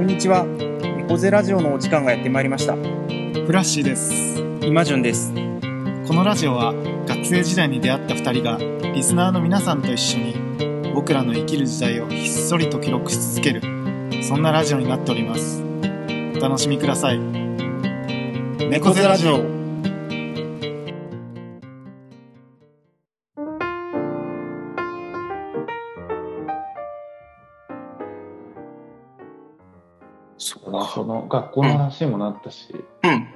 こんにちは。猫背ラジオのお時間がやってまいりました。フラッシーです。今順です。このラジオは学生時代に出会った2人がリスナーの皆さんと一緒に僕らの生きる時代をひっそりと記録し続けるそんなラジオになっております。お楽しみください。猫背ラジオ。その学校の話にもなったし、うん。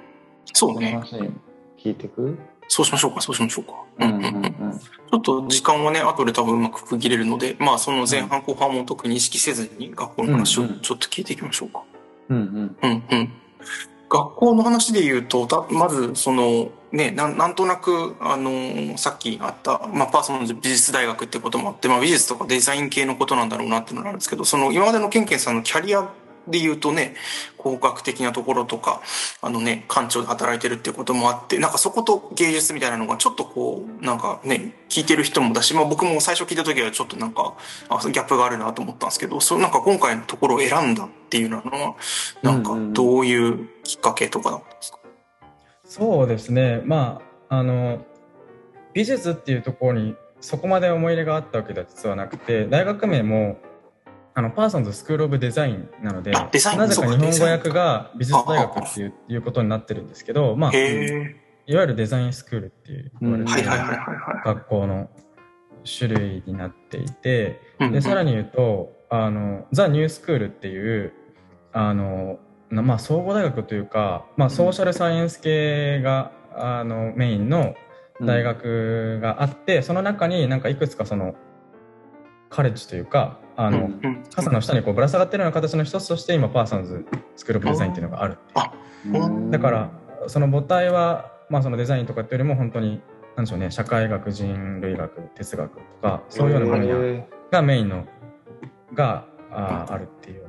そこのうね。話に聞いてく？そうしましょうか、そうしましょうか。うんうんうん。ちょっと時間はね、後で多分うまく区切れるので、まあその前半後半も特に意識せずに学校の話をちょっと聞いていきましょうか。うんうん。うんうん。学校の話で言うと、たまず、その、ね、なんなんとなく、あのーさっきあった、まあ、パーソナル美術大学ってこともあって、まあ、美術とかデザイン系のことなんだろうなっていうのがあるんですけど、その、今までのケンケンさんのキャリアで言うとね、工学的なところとか、あのね、館長で働いてるっていうこともあって、なんかそこと芸術みたいなのがちょっとこう、なんかね、聞いてる人もだし、まあ僕も最初聞いた時はちょっとなんか、あギャップがあるなと思ったんですけど、そうなんか今回のところを選んだっていうのは、なんかどういうきっかけとかだったんですか、そうですね。まああの美術っていうところにそこまで思い入れがあったわけでは実はなくて大学名もあのパーソンズスクール・オブ・デザインなのでなぜか日本語訳が美術大学っていういうことになってるんですけど、まあ、い。わゆるデザインスクールっていう言われて学校の種類になっていてい。でさらに、に言うとあのザ・ニュースクールっていうあのなまあ総合大学というか、まあ、ソーシャルサイエンス系があのメインの大学があって、その中になんかいくつかそのカレッジというかあの、うんうん。傘の下にこうぶら下がってるような形の一つとして今パーソンズスクール・オブ・デザインっていうのがあるう。んだからその母体は、まあ、そのデザインとかっていうよりも本当になんでしょうね社会学人類学哲学とかそういうような分野へがメインのがああるっていうよ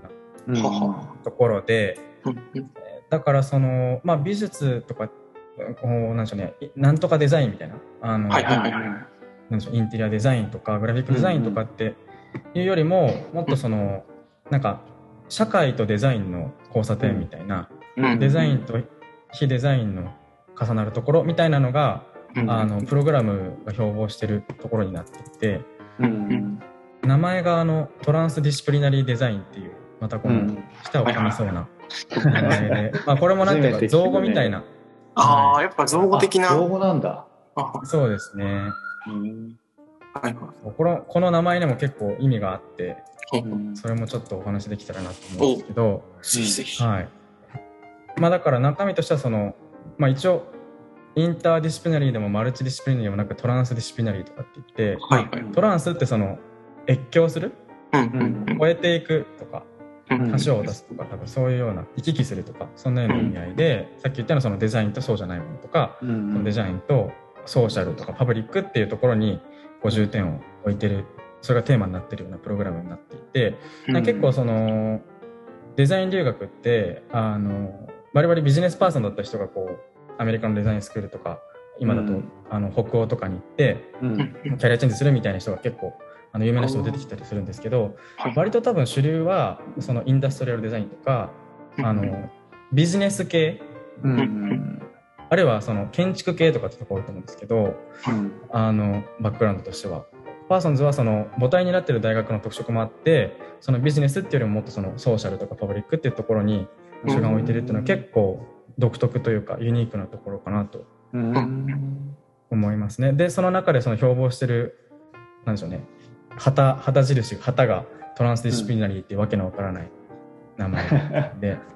うなところでうん。うんだからその、まあ、美術とかこうなんでしょうねいなんとかデザインみたいなあの、はいはいはいはい。なんでしょうインテリアデザインとかグラフィックデザインとかっていうよりも、もっとそのなんか社会とデザインの交差点みたいな、うん。デザインと非デザインの重なるところみたいなのが、うん。あのプログラムが標榜してるところになっていてうん。名前があのトランスディシプリナリーデザインっていうまたこのうん舌を噛みそうな名前で、まあこれもなんていうか造語みたいな、ああ、やっぱ造語的な。あ造語なんだ。あそうですね。うんはいはい。このこの名前にも結構意味があってうん。それもちょっとお話できたらなと思うんですけど。はい。まあ、だから中身としてはその、まあ、一応 interdisciplinary でも multidisciplinary でもなく transdisciplinary とかって言ってはいはい。 trans ってその越境する？うんうんうん。超えていくとかうん橋を渡すとか多分そういうような行き来するとかそんなような意味合いで、さっき言ったようなそのデザインとそうじゃないものとか、うそのんデザインとソーシャルとかパブリックっていうところにこう重点を置いてるそれがテーマになってるようなプログラムになっていて、うん。結構そのデザイン留学ってあのバリバリビジネスパーソンだった人がこうアメリカのデザインスクールとか今だと、うん。あの北欧とかに行ってうん。キャリアチェンジするみたいな人が結構あの有名な人も出てきたりするんですけどはい。割と多分主流はそのインダストリアルデザインとかあのビジネス系うん。うんあるいはその建築系とかってとこ多いと思うんですけどうんあのバックグラウンドとしては。パーソンズはその母体になってる大学の特色もあってそのビジネスっていうよりももっとそのソーシャルとかパブリックっていうところに主眼を置いてるっていうのは結構独特というかユニークなところかなと思いますね。でその中でその標榜してるなんでしょうね旗旗印旗がトランスディシプリナリーっていうわけのわからない名前で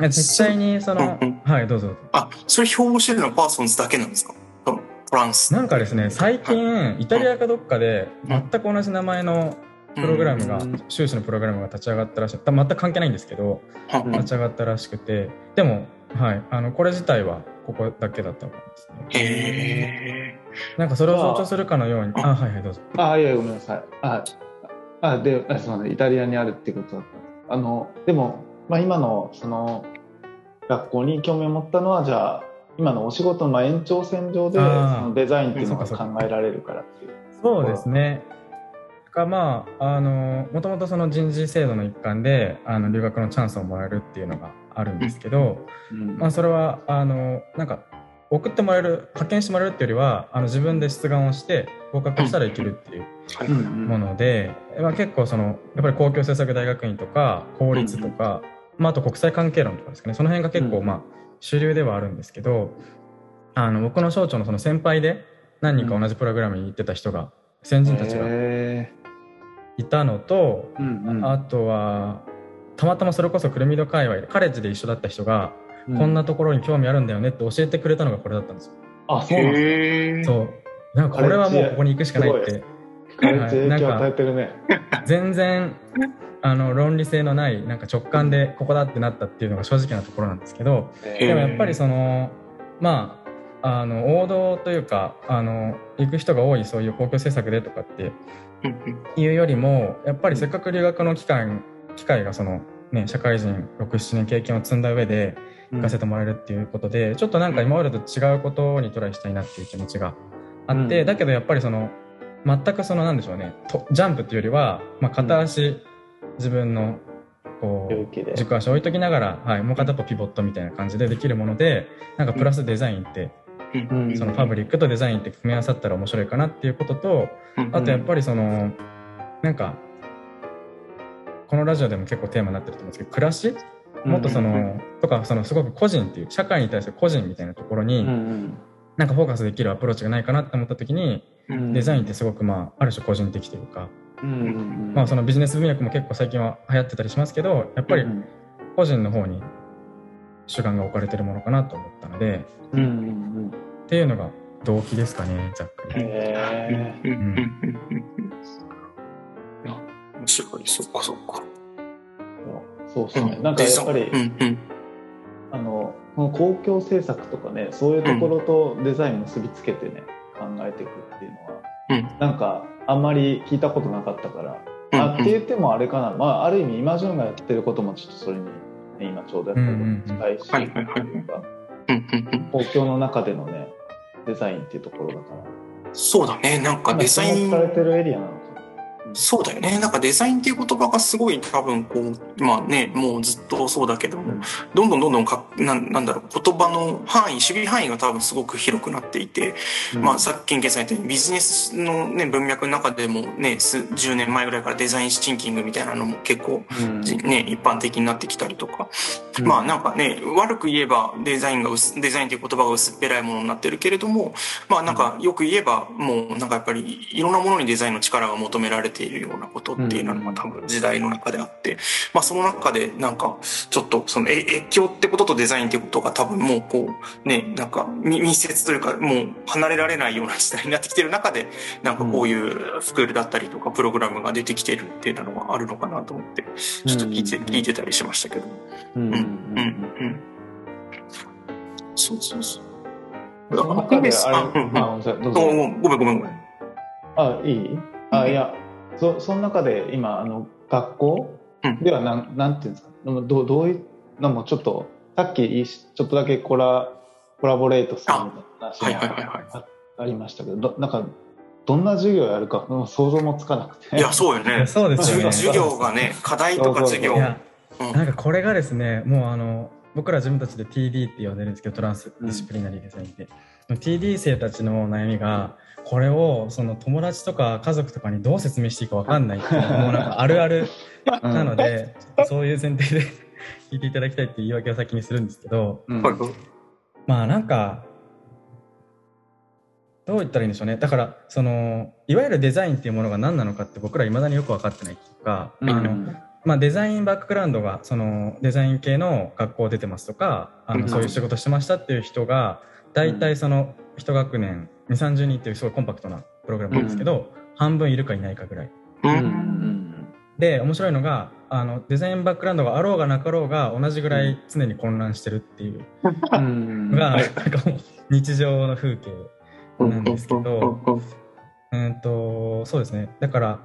実際に そのうんうん。はいどうぞあ、それ標榜してるのはパーソンズだけなんですか？トランス。なんかですね最近イタリアかどっかで全く同じ名前のプログラムがうん修士のプログラムが立ち上がったらしい。全く関係ないんですけどうん立ち上がったらしくて。でもはいあのこれ自体はここだけだったと思いますね。へなんかそれを象徴するかのように。あ。はいはいどうぞ。あ、いや、ごめんなさい。あ、あで、あすみません。イタリアにあるってことだった。あの、でも、まあ、今の、その、学校に興味を持ったのは、じゃあ、今のお仕事の延長線上で、そのデザインっていうのが考えられるからっていう。そうですね。だがまああのもともとその人事制度の一環であの留学のチャンスをもらえるっていうのがあるんですけど、うんまあ、それはあのなんか送ってもらえる派遣してもらえるっていうよりはあの自分で出願をして合格したらいけるっていうはいうんうんもので、まあ、結構そのやっぱり公共政策大学院とか公立とか、まあ、あと国際関係論とかですかね。その辺が結構うん。まあ主流ではあるんですけどあの僕の省庁のその先輩で何人か同じプログラムに行ってた人が先人たちがへいたのと、ーうんうん。あとはたまたまそれこそクルミド界隈でカレッジで一緒だった人が、うん。こんなところに興味あるんだよねって教えてくれたのがこれだったんですよ。あそうなんですへえ。そう。なんかこれはもうここに行くしかないっすて。カレッジ影響与えてるね。全然あの論理性のないなんか直感でここだってなったっていうのが正直なところなんですけどー。でもやっぱりそのまああの王道というかあの行く人が多いそういう公共政策でとかってうんうん。いうよりもやっぱりせっかく留学の機会機会がその、ね、社会人67年経験を積んだ上で行かせてもらえるっていうことで、ちょっとなんか今までと違うことにトライしたいなっていう気持ちがあって、うん。だけどやっぱりその全くそのなんでしょうねとジャンプっていうよりは、まあ、片足自分のこう軸足置いときながら、はい、もう片っぽピボットみたいな感じでできるものでなんかプラスデザインって、うん。そのパブリックとデザインって組み合わさったら面白いかなっていうことと、うん。あとやっぱりそのなんかこのラジオでも結構テーマになってると思うんですけど暮らし？もっとその、うん。とかそのすごく個人っていう社会に対する個人みたいなところに、うん。なんかフォーカスできるアプローチがないかなって思った時に、うん。デザインってすごくまあある種個人的というか、うんうんまあそのビジネス文脈も結構最近は流行ってたりしますけどやっぱりうん個人の方に主眼が置かれてるものかなと思ったのでうんうんっていうのが動機ですかねざっくうんり。へうん。うん面白い、そっかそっか。ーそうですね。なんかやっぱりうんうん。あのこの公共政策とかねそういうところとデザイン結びつけてね、考えていくっていうのは、うん。なんかあんまり聞いたことなかったから、うんあって言ってもあれかな、まあ、ある意味今ジョンがやってることもちょっとそれに、ね、今ちょうどやってることに近いし、公共の中でのねデザインっていうところだから。そうだね、なんかデザイン。されてるエリアなのかそうだよね。なんかデザインっていう言葉がすごい多分こう、まあね、もうずっとそうだけどどんどんどんどんかなんなんだろう、言葉の範囲、守備範囲が多分すごく広くなっていて、な、まあさっき研究されたようにビジネスのね、文脈の中でもね、数10年前ぐらいからデザインシンキングみたいなのも結構うん。じね、一般的になってきたりとか、うん。まあなんかね、悪く言えばデザインが薄、デザインという言葉が薄っぺらいものになってるけれども、まあなんかよく言えばもうなんかやっぱりいろんなものにデザインの力が求められているようなことっていうのが多分時代の中であって、まあその中でなんかちょっとそのえ越境ってこととデザインってことが多分もうこうね、なんかみ密接というかもう離れられないような時代になってきてる中で、なんかこういうスクールだったりとかプログラムが出てきてるっていうのがあるのかなと思って、ちょっと聞いて、うん聞いてたりしましたけど。うんうんうん、うん。そうそうそう。その中であうんごめんごめんごめん。あいい？あいやそその中で今あの学校うん。ではなんなんていうんですか？どどどういうのもちょっとさっきいいしちょっとだけコラコラボレートするみたいな話はいはいもはいはあありましたけどどなんかどんな授業やるかうん想像もつかなくて。い。いや、そうよね。そうですよね。授授業がね、課題とか授業。うん。なんかこれがですねもうあの僕ら自分たちで TD って呼んでるんですけどトランスディシプリナリーデザインで、TD 生たちの悩みがこれをその友達とか家族とかにどう説明していいか分かんないっていうのが もうなんかあるあるなので、そういう前提で 聞いていただきたいっていう言い訳を先にするんですけどうん。はい。はいまあなんかどう言ったらいいんでしょうね。だからそのいわゆるデザインっていうものが何なのかって僕ら未だによく分かってないっていうか、うん。あのまあ、デザインバックグラウンドがそのデザイン系の学校出てますとかあうん。のそういう仕事してましたっていう人が大体その一学年2 3 0人っていうすごいコンパクトなプログラムなんですけど、半分いるかいないかぐらい。う。うん。んで面白いのがあのデザインバックグラウンドがあろうがなかろうが同じぐらい常に混乱してるっていう。うん。のが、なんか日常の風景なんですけど、うんとそうですね。だから、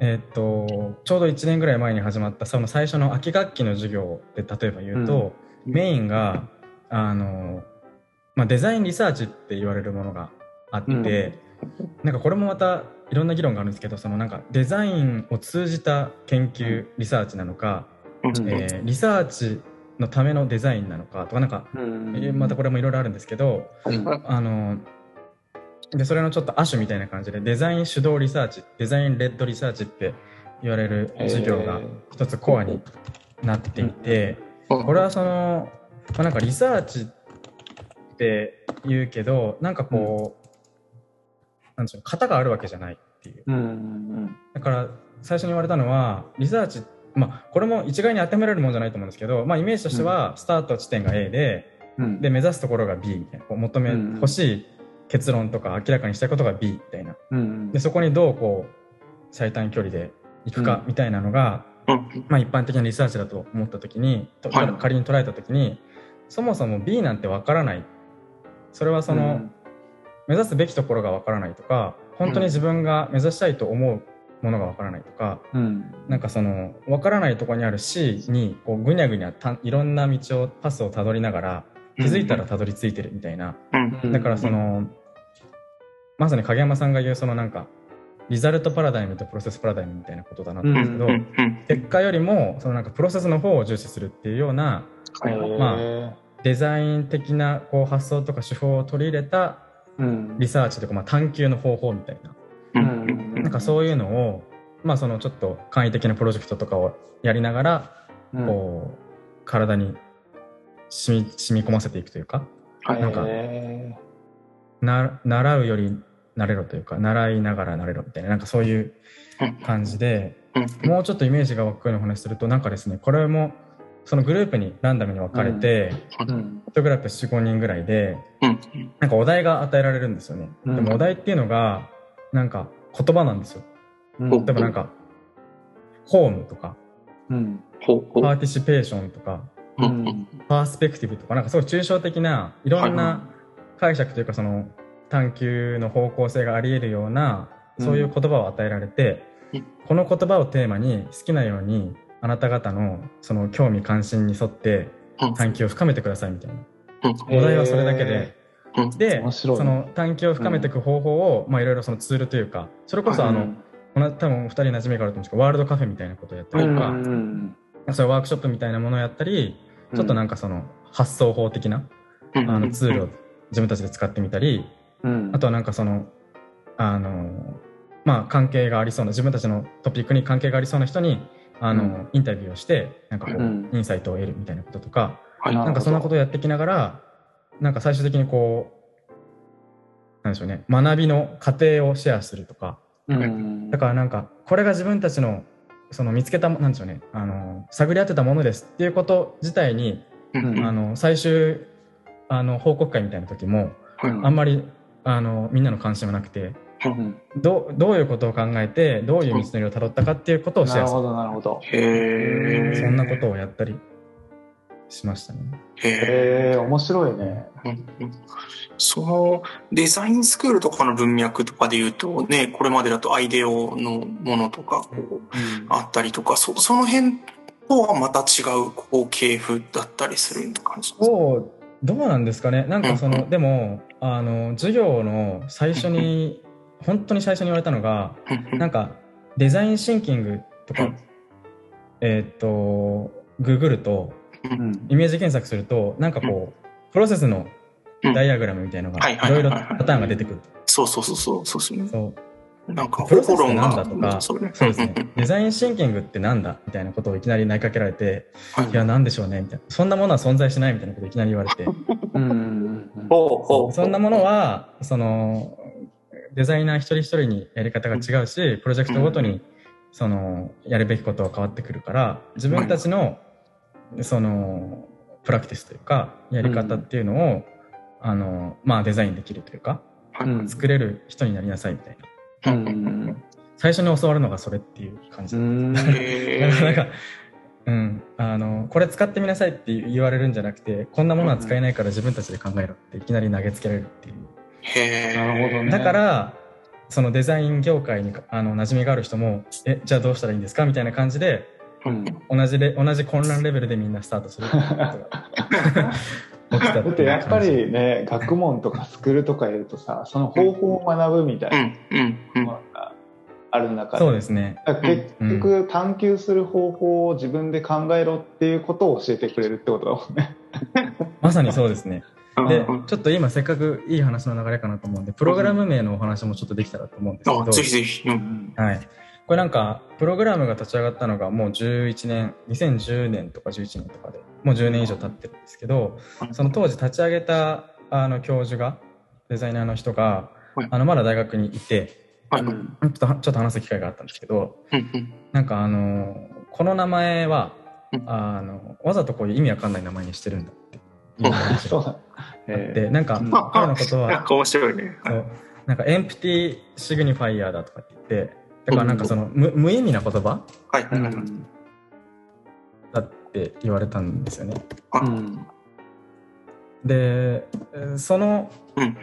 えっとちょうど1年ぐらい前に始まったその最初の秋学期の授業で例えば言うと、メインがあの、まあ、デザインリサーチって言われるものがあって、うん。なんかこれもまたいろんな議論があるんですけどそのなんかデザインを通じた研究リサーチなのか、うん。えーリサーチのためのデザインなのかとかなんか、うん。えーまたこれもいろいろあるんですけどあのでそれのちょっと亜種みたいな感じでデザイン主導リサーチ design-led research って言われる授業が一つコアになっていて、これはその、まあ、なんかリサーチって言うけどなんかこう、なんでしょう型があるわけじゃないっていう。うんうんだから最初に言われたのはリサーチまあこれも一概に当てはめられるもんじゃないと思うんですけど、まあ、イメージとしてはスタート地点が A で、うん。で目指すところが B みたいな。こう求めうん欲しい結論とか明らかにしたいことが B みたいな。うんでそこにどうこう最短距離で行くかみたいなのが、うん。まあ、一般的なリサーチだと思った時に、とはい。仮に捉えた時にそもそも B なんてわからないそれはその、目指すべきところがわからないとか本当に自分が目指したいと思うものがわからないとか、うん。なんかそのわからないところにある C にこうぐにゃぐにゃたいろんな道をパスをたどりながら気づいたらたどり着いてるみたいな、うん。だからその、まさに影山さんが言うそのなんかリザルトパラダイムとプロセスパラダイムみたいなことだなと思うんですけど、うん。うん。結果よりもそのなんかプロセスの方を重視するっていうようなまあデザイン的なこう発想とか手法を取り入れたうん。リサーチとかまあ探求の方法みたいな。うん。うんなんかそういうのをまあそのちょっと簡易的なプロジェクトとかをやりながらうん。こう体に染み染み込ませていくというかはい。なんかへな習うより慣れろというか習いながら慣れろみたいななんかそういう感じでうん。もうちょっとイメージが湧くようなお話するとなんかですねこれもそのグループにランダムに分かれて、ーうん。1グループ45人ぐらいでうん。なんかお題が与えられるんですよね、うん。でもお題っていうのがなんか言葉なんですよ。うん。例えばなんかホームとかうん。パーティシペーションとかううん。んパースペクティブとかなんかすごい抽象的ないろんな解釈というかその探求の方向性があり得るようなそういう言葉を与えられて、うん。この言葉をテーマに好きなようにあなた方のその興味関心に沿ってうん。探求を深めてくださいみたいな。うん。お題はそれだけで、うん。でその探求を深めていく方法を、まあいろいろそのツールというかそれこそあの、この多分お二人馴染みがあると思うんですけどワールドカフェみたいなことをやったりとか、うん。そういうワークショップみたいなものをやったり、ちょっとなんかその発想法的なうん。あのツールを自分たちで使ってみたり、うん。あとはなんかその、あの、まあ関係がありそうな、自分たちのトピックに関係がありそうな人に、あの、うん。インタビューをして、なんかこう、うん。インサイトを得るみたいなこととか、はい。ななんかそんなことをやっていきながら、なんか最終的にこう、なんでしょうね、学びの過程をシェアするとか、うん。だからなんか、これが自分たちの、その見つけたも、なんでしょうね、あの、探り当てたものですっていうこと自体に、うん。あの、最終、あの、報告会みたいな時も、うんあんまり、あの、みんなの関心はなくて、うんどうどういうことを考えて、どういう道のりをたどったかっていうことをシェアする。なるほどなるほどへえ。そんなことをやったりしましたね。へえ。面白いねうんうんそのデザインスクールとかの文脈とかで言うとね、これまでだとアイデオのものとかこうあったりとか、そその辺とはまた違うこう系譜だったりする感じですか？そう、どうなんですかね。なんかその、うんうんでも、あの、授業の最初に、本当に最初に言われたのが、うんなんか、デザインシンキングとかうん、えーっと、ググると、うんイメージ検索すると、なんかこう、プロセスのダイアグラムみたいのが、はいいろいろパターンが出てくる。そうそうそうそう、そうですね。そう。なんか、プロセスって方なんだとか、そうね。そうですね。デザインシンキングってなんだみたいなことをいきなり投げかけられて、はいいや、なんでしょうねみたいな。そんなものは存在しないみたいなことをいきなり言われて、うんうんほうほう。そんなものは、その、デザイナー一人一人にやり方が違うし、プロジェクトごとに、その、やるべきことは変わってくるから、自分たちの、その、プラクティスというか、やり方っていうのを、あの、まあデザインできるというか、うん。作れる人になりなさいみたいな。最初に教わるのがそれっていう感じ。う。ん。へ なんかー、うん、あの、これ使ってみなさいって言われるんじゃなくて、こんなものは使えないから自分たちで考えろっていきなり投げつけられるっていう。なるほどね。だから、そのデザイン業界にあの馴染みがある人も、え、じゃあどうしたらいいんですかみたいな感じで、うん。同じレ同じ混乱レベルでみんなスタートするっていうことが 起きただってやっぱりね、学問とかスクールとかいるとさ、その方法を学ぶみたいなのがある中そうで、ですね。結局探求する方法を自分で考えろっていうことを教えてくれるってことだもんね。まさにそうですね。でうん、ちょっと今せっかくいい話の流れかなと思うんで、プログラム名のお話もちょっとできたらと思うんですけあ、ぜひど、ぜひ。うんはい。これなんか、プログラムが立ち上がったのがもう11年、2010年とか11年とかで、もう10年以上経ってるんですけど、その当時立ち上げたあの教授が、デザイナーの人がはい、あのまだ大学にいて、ちょっとちょっと話す機会があったんですけど、うんなんかあの、この名前はうん、あの、わざとこういう意味わかんない名前にしてるんだって そうだ。えて、なんかうん彼のことは、なんか面白いね。そうなんか empty signifier だとかって言って、だからなんかその無無意味な言葉？はい。ーはい。だって言われたんですよね。うんで、えーその、うん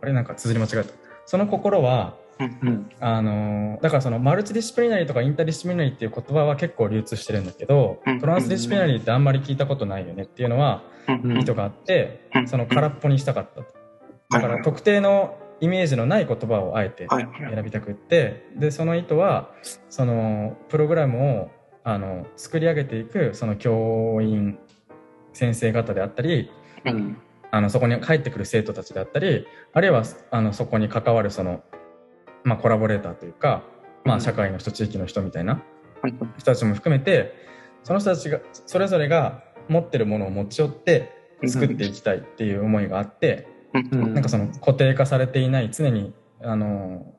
あれなんか綴り間違えた。その心は、うんあのーだからその multidisciplinary とか interdisciplinary っていう言葉は結構流通してるんだけど、うん。 transdisciplinary ってあんまり聞いたことないよねっていうのはうん。意図があって、うん。その空っぽにしたかったと。だから特定のイメージのない言葉をあえてはい。選びたくって、で、その意図は、そのプログラムをあの作り上げていくその教員、先生方であったり、うん。あのそこに帰ってくる生徒たちであったりあるいはあのそこに関わるその、まあ、コラボレーターというか、まあ、社会の人地域の人みたいなはい。人たちも含めてその人たちがそれぞれが持ってるものを持ち寄って作っていきたいっていう思いがあってうんなんかその固定化されていない常にあの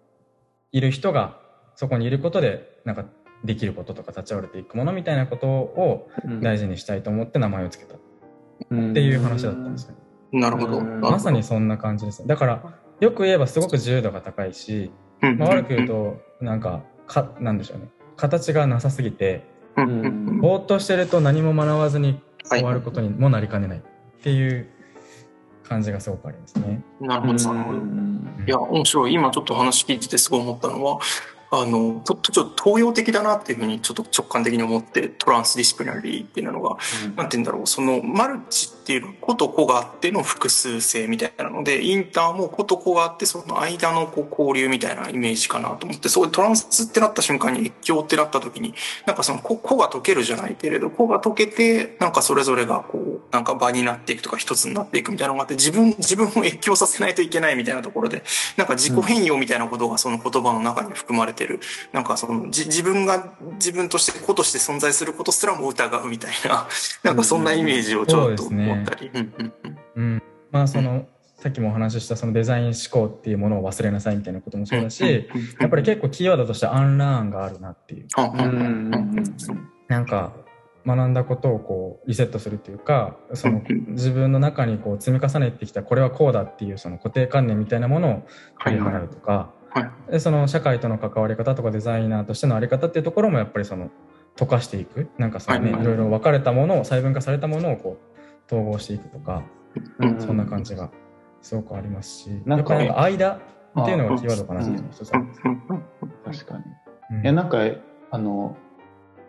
いる人がそこにいることでなんかできることとか立ち上がれていくものみたいなことを大事にしたいと思って名前を付けたっていう話だったんですよね。なるほど。うんまさにそんな感じですね。だから、よく言えばすごく自由度が高いし、うん、まあ、悪く言うと、なんか、か、なんでしょうね。形がなさすぎて、うん、うんぼーっとしてると何も学ばずにはい終わることにもなりかねないっていう感じがすごくありますね。なるほど、なるほど。いや、面白い。今ちょっと話聞いててすごい思ったのは、あの、ちょっとちょっと東洋的だなっていうふうにちょっと直感的に思って、トランスディシプリナリーっていうのが、なんて言うんだろう、そのマルチっていうのは個と個があっての複数性みたいなので、インターも個と個があってその間のこう交流みたいなイメージかなと思って、そういうトランスってなった瞬間に越境ってなった時に、なんかその個個が解けるじゃないけれど、個が解けて、なんかそれぞれがこう、なんか場になっていくとか一つになっていくみたいなのがあって、自分、自分を越境させないといけないみたいなところで、なんか自己変容みたいなことがその言葉の中に含まれてる。なんかその自分が自分として子として存在することすらも疑うみたいな、なんかそんなイメージをちょっと思ってたり。うん。まあ、その、さっきもお話ししたそのデザイン思考っていうものを忘れなさいみたいなこともそうだし、やっぱり結構キーワードとしてアンラーンがあるなっていう。なんか、学んだことをこうリセットするっていうか、その自分の中にこう積み重ねてきたこれはこうだっていうその固定観念みたいなものを振り払うとか、はいでその社会との関わり方とかデザイナーとしてのあり方っていうところもやっぱりその溶かしていくなんかそのね、はいいろいろ分かれたものを細分化されたものをこう統合していくとか、うんそんな感じがすごくありますし、なんか間っていうのがキーワードかなっていうのが一つあるんです確かに。うん。いや、なんか、あの、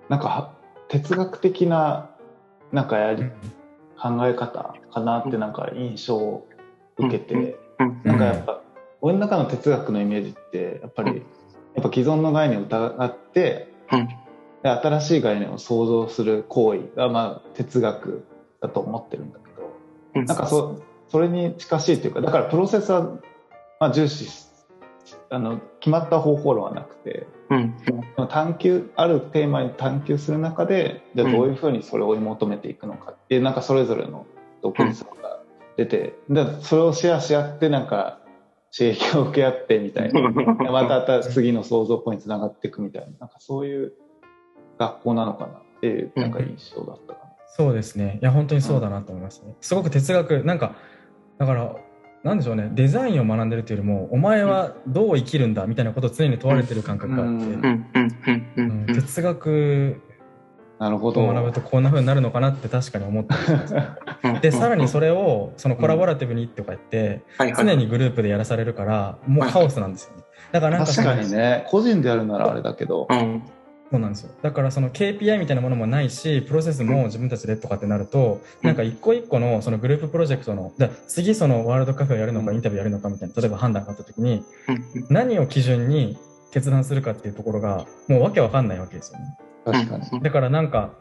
なんかは、哲学的な、なんかやり、考え方かなってなんか印象を受けて、うんなんかやっぱ、俺の中の哲学のイメージって、やっぱり、やっぱ既存の概念を疑って、うん。で新しい概念を創造する行為が、まあ、哲学だと思ってるんだけど、うん。なんかそそれに近しいというか、だからプロセスは、まあ、重視し、あの、決まった方法論はなくて、うん。探求、あるテーマに探求する中で、じゃあどういうふうにそれを追い求めていくのか。っていう、なんかそれぞれの独立さが出て、でそれをシェアし合って、なんか刺激を受け合ってみたいな。で また新次の創造ポイントにつながっていくみたいな、なんかそういう学校なのかな。っていう、なんか印象だったかな。そうですね。いや、本当にそうだなと思いますね。すごく哲学、なんか、だから、なんでしょうね、デザインを学んでるというよりも、お前はどう生きるんだみたいなことを常に問われてる感覚があって、哲学なるほど。を学ぶとこんな風になるのかなって確かに思ったりします。で、さらにそれを、そのコラボラティブにとか言って、常にグループでやらされるから、もうカオスなんですよね。だからなんか確かにね、個人でやるならあれだけど、うんそうなんですよ。だからその KPI みたいなものもないし、プロセスも自分たちでとかってなると、なんか一個一個のそのグループプロジェクトの、じゃあ次そのワールドカフェをやるのかインタビューやるのかみたいな、例えば判断があった時に、うん何を基準に決断するかっていうところが、もうわけわかんないわけですよね。確かに。だからなんか、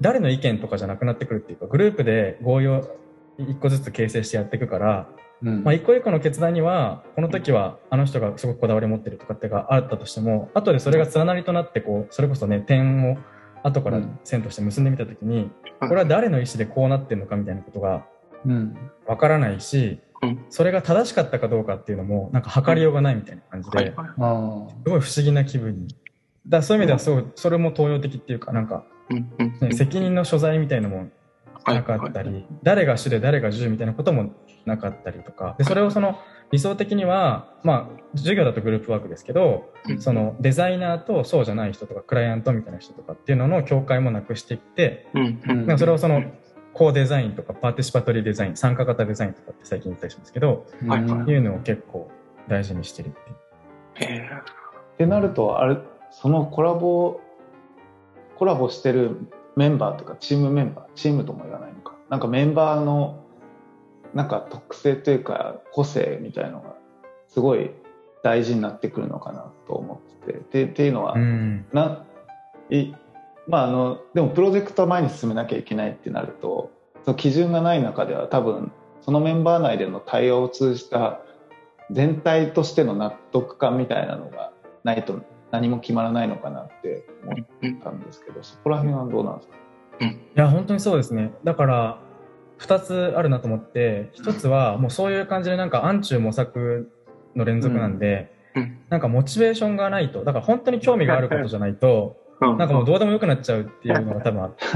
誰の意見とかじゃなくなってくるっていうか、グループで合意を一個ずつ形成してやっていくから、うんまあ、一個一個の決断には、この時はあの人がすごくこだわりを持ってるとかってがあったとしても、後でそれが連なりとなって、こう、それこそね、点を後から線として結んでみた時に、うんこれは誰の意思でこうなってるのかみたいなことがうん。わからないしうん、それが正しかったかどうかっていうのも、なんか測りようがないみたいな感じで。すごい不思議な気分に。だそういう意味ではすごい、それも東洋的っていうか、なんか、責任の所在みたいなのもなかったり、誰が主で誰が従みたいなこともなかったりとか、でそれをその理想的には、まあ、授業だとグループワークですけど、うん。そのデザイナーとそうじゃない人とか、クライアントみたいな人とかっていうのの境界もなくしていって、うんうんなんかそれをその、コーデザインとかパーティシパトリーデザイン、参加型デザインとかって最近言ったりしますけど、はいはい。いうのを結構大事にしてるっていう。ってなると、あれ、そのコラボ、コラボしてるメンバーとかチームメンバー、チームとも言わないのか。なんかメンバーの、なんか特性というか個性みたいのが、すごい大事になってくるのかなと思ってて。でっていうのは、うん。ないまああのでもプロジェクトは前に進めなきゃいけないってなるとその基準がない中では多分そのメンバー内での対話を通じた全体としての納得感みたいなのがないと何も決まらないのかなって思ったんですけどそこら辺はどうなんですか？いや、本当にそうですね。だから、二つあるなと思って、一つはもうそういう感じでなんか暗中模索の連続なんで、うん。なんかモチベーションがないと、だから本当に興味があることじゃないと、うん。なんかもうどうでもよくなっちゃうっていうのが多分あって、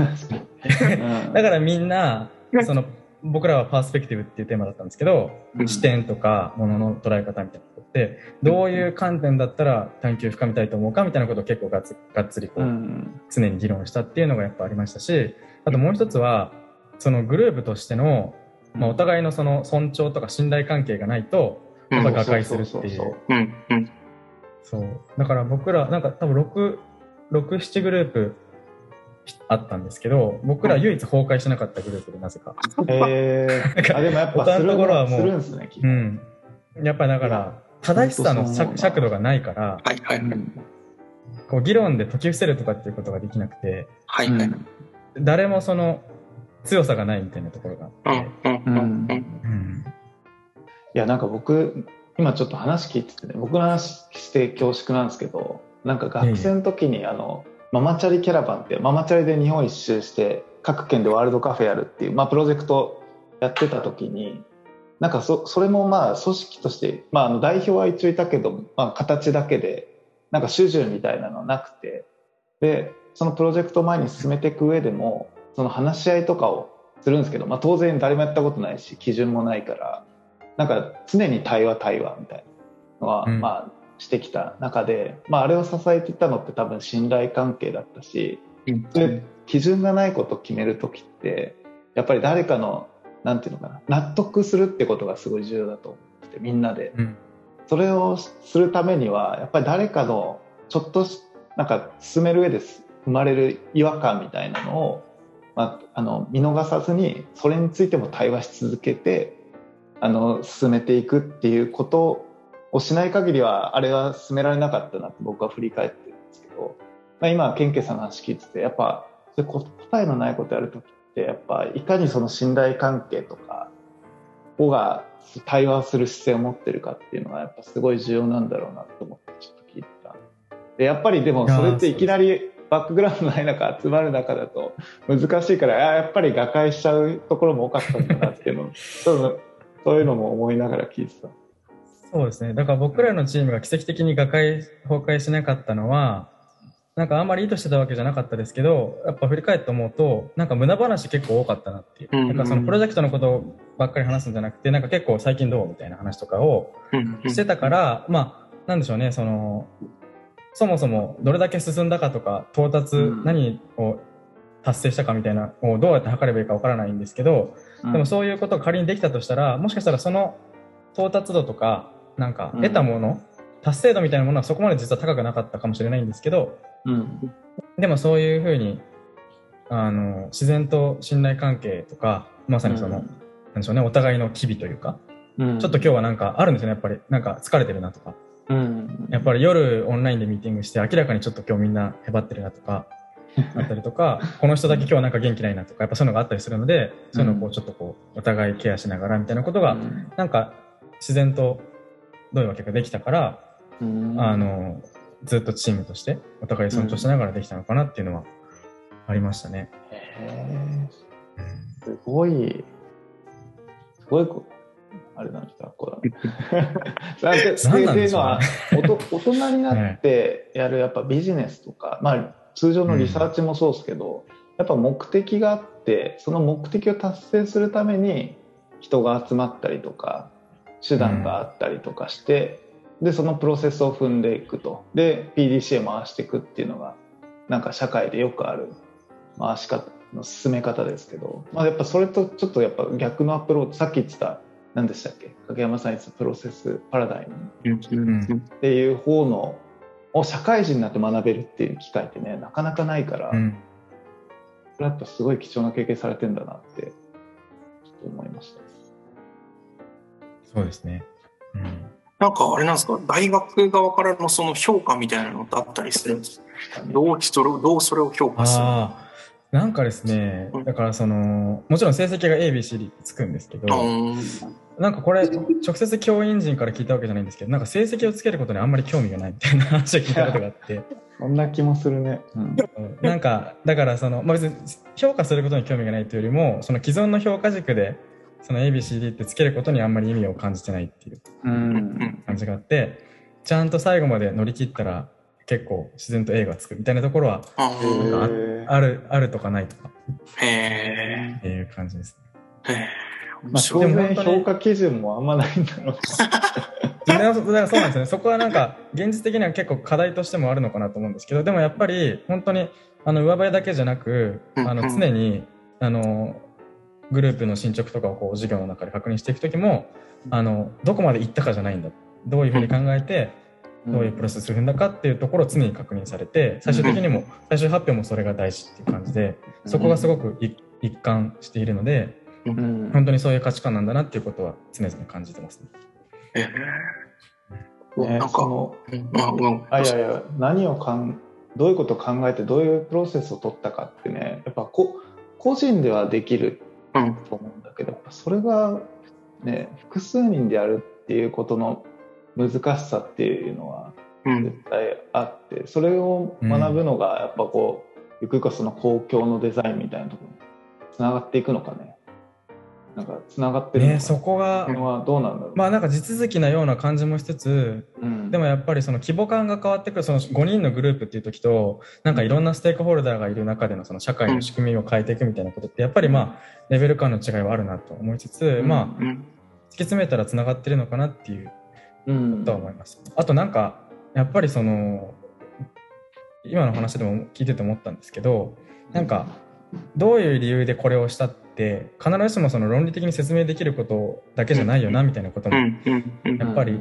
だからみんな、その、僕らはパースペクティブっていうテーマだったんですけど、うん。視点とか物の捉え方みたいなことって、どういう観点だったら探求深めたいと思うかみたいなことを結構がっつがっつりこう、うん。常に議論したっていうのがやっぱありましたし、あともう一つは、そのグループとしての、まあ、お互いのその尊重とか信頼関係がないと、やっぱうん瓦解するっていう。そう。だから僕ら、なんか多分6、6、7グループあったんですけど、僕ら唯一崩壊しなかったグループでなぜか。えー、あでもやっぱ他のするところはもうするんですねきっとうん。やっぱだから、正しさの尺尺度がないから、はいはいこう議論で解き伏せるとかっていうことができなくて、はいはい。誰もその強さがないみたいなところがあって、うん。うん。うん。いやなんか僕今ちょっと話聞いててね僕の話して恐縮なんですけどなんか学生の時にあの、ママチャリキャラバンってママチャリで日本一周して各県でワールドカフェやるっていう、まあ、プロジェクトやってた時になんかそそれもまあ組織として、まあ、あの代表は一応いたけど、まあ、形だけでなんか主従みたいなのはなくてでそのプロジェクトを前に進めていく上でもその話し合いとかをするんですけど、まあ、当然誰もやったことないし基準もないからなんか常に対話対話みたいなのは、うん。まあしてきた中で、まあ、あれを支えていたのって多分信頼関係だったしうん。それ基準がないことを決める時ってやっぱり誰かのなんていうのかな納得するってことがすごい重要だと思っててみんなで。うん。それをするためにはやっぱり誰かのちょっとしなんか進める上です生まれる違和感みたいなのを、まあ、あの見逃さずにそれについても対話し続けてあの進めていくっていうことをしない限りはあれは進められなかったなって僕は振り返ってるんですけど、まあ、今ケンケさんの話聞いててやっぱそれこ答えのないことやるときってやっぱいかにその信頼関係とかをが対話する姿勢を持ってるかっていうのがやっぱすごい重要なんだろうなと思ってちょっと聞いてたでやっぱりでもそれっていきなりバックグラウンドない中集まる中だと難しいからあやっぱり瓦解しちゃうところも多かったんだなっていうの そういうのも思いながら聞いてた。そうですね。だから僕らのチームが奇跡的に瓦解、崩壊しなかったのは、なんかあんまり意図してたわけじゃなかったですけど、やっぱ振り返って思うと、なんか無駄話結構多かったなっていう。うん。うんなんかそのプロジェクトのことばっかり話すんじゃなくて、なんか結構最近どう？みたいな話とかをしてたから、まあ、なんでしょうね、その、そもそもどれだけ進んだかとか、到達、うん。何を達成したかみたいなのをどうやって測ればいいかわからないんですけど、でもそういうことが仮にできたとしたら、もしかしたらその到達度とか、なんかうん得たもの、達成度みたいなものはそこまで実は高くなかったかもしれないんですけど、うん。でもそういうふうに、あの、自然と信頼関係とか、まさにその、なんでしょうね、お互いの機微というか、うん、ちょっと今日はなんかあるんですよね、やっぱり。なんか疲れてるなとか。うん。やっぱり夜オンラインでミーティングして明らかにちょっと今日みんなへばってるなとか、あったりとか、この人だけ今日はなんか元気ないなとか、やっぱそういうのがあったりするので、そういうのをこうちょっとこう、お互いケアしながらみたいなことが、うんなんか自然とどういうわけかできたから、うん。あの、ずっとチームとしてお互い尊重しながらできたのかなっていうのはありましたね。へー。すごい、すごいこ、あれなんですか、こうだね。なんて何なんでしょうっていうのは大人になってやるやっぱビジネスとか、まあ通常のリサーチもそうですけど、やっぱ目的があって、その目的を達成するために人が集まったりとか、手段があったりとかして、で、そのプロセスを踏んでいくと。で、PDCA 回していくっていうのが、なんか社会でよくある回し方の進め方ですけど、まあ、やっぱそれとちょっとやっぱ逆のアプローチ、さっき言ってた、何でしたっけ？影山さん言ってたプロセスパラダイムうんっていう方のを社会人になって学べるっていう機会ってねなかなかないから、こうん。れやっぱすごい貴重な経験されてんだなってちょっと思いました。そうですね。うん。なんかあれなんですか、大学側からのその評価みたいなのってあったりするんですか？どうどうそれを評価する？なんかですねうん、だからその、もちろん成績が ABCD つくんですけど、うん。なんかこれ、直接教員陣から聞いたわけじゃないんですけど、なんか成績をつけることにあんまり興味がないみたいな話を聞いたことがあって、そんな気もするね。うん。なんか、だからその、まあ、別に評価することに興味がないというよりも、その既存の評価軸で、その ABCD ってつけることにあんまり意味を感じてないっていううん。感じがあって、ちゃんと最後まで乗り切ったら結構自然と A がつくみたいなところはあある、あるとかないとか。へっていう感じですえ。へえ。まあ、当然でも本当に評価基準もあんまないんだろうだからそうだからそうなんですよね。そこはなんか、現実的には結構課題としてもあるのかなと思うんですけど、でもやっぱり、本当に、あの、上辺だけじゃなく、あの、常に、あの、グループの進捗とかをこう、授業の中で確認していくときも、あの、どこまで行ったかじゃないんだ。どういうふうに考えて、な。どういうプロセスを踏んだかっていうところを常に確認されて、最終的にも、最終発表もそれが大事っていう感じで、そこがすごく一一貫しているので、うん。本当にそういう価値観なんだなっていうことは常々感じてますね。んか、そのうん。あいやいや何をかんどういうことを考えてどういうプロセスを取ったかってねやっぱこ個人ではできるうんと思うんだけどやっぱそれがね複数人でやるっていうことの難しさっていうのはうん。絶対あってそれを学ぶのがやっぱこう、ゆくゆくはその公共のデザインみたいなところにつながっていくのかね。なんかつながってるのかね、そこがどうなんだろう、まあなんか地続きなような感じもしつつ、うん、でもやっぱりその規模感が変わってくる、その5人のグループっていう時と、なんかいろんなステークホルダーがいる中でのその社会の仕組みを変えていくみたいなことって、やっぱりまあ、レベル感の違いはあるなと思いつつ、うん。まあ、うん。突き詰めたら繋がってるのかなっていううん。とは思います。あとなんか、やっぱりその、今の話でも聞いてて思ったんですけど、なんか、どういう理由でこれをしたって、必ずしもその論理的に説明できることだけじゃないよな、みたいなこともやっぱり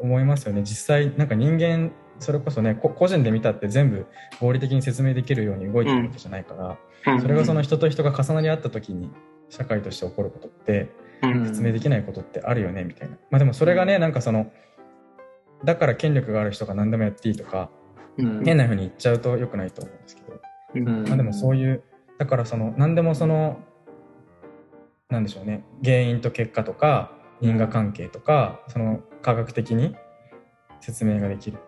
思いますよね。実際、なんか人間、それこそね、こ個人で見たって全部合理的に説明できるように動いてるわけじゃないから、うん。それがその人と人が重なり合った時に、社会として起こることって、うん。説明できないことってあるよね、みたいな。まあでもそれがね、なんかその、だから権力がある人が何でもやっていいとか、うん。変な風に言っちゃうと良くないと思うんですけど、うん。まあでもそういう、だからその、何でもその、なんでしょうね、原因と結果とか、因果関係とか、その科学的に説明ができる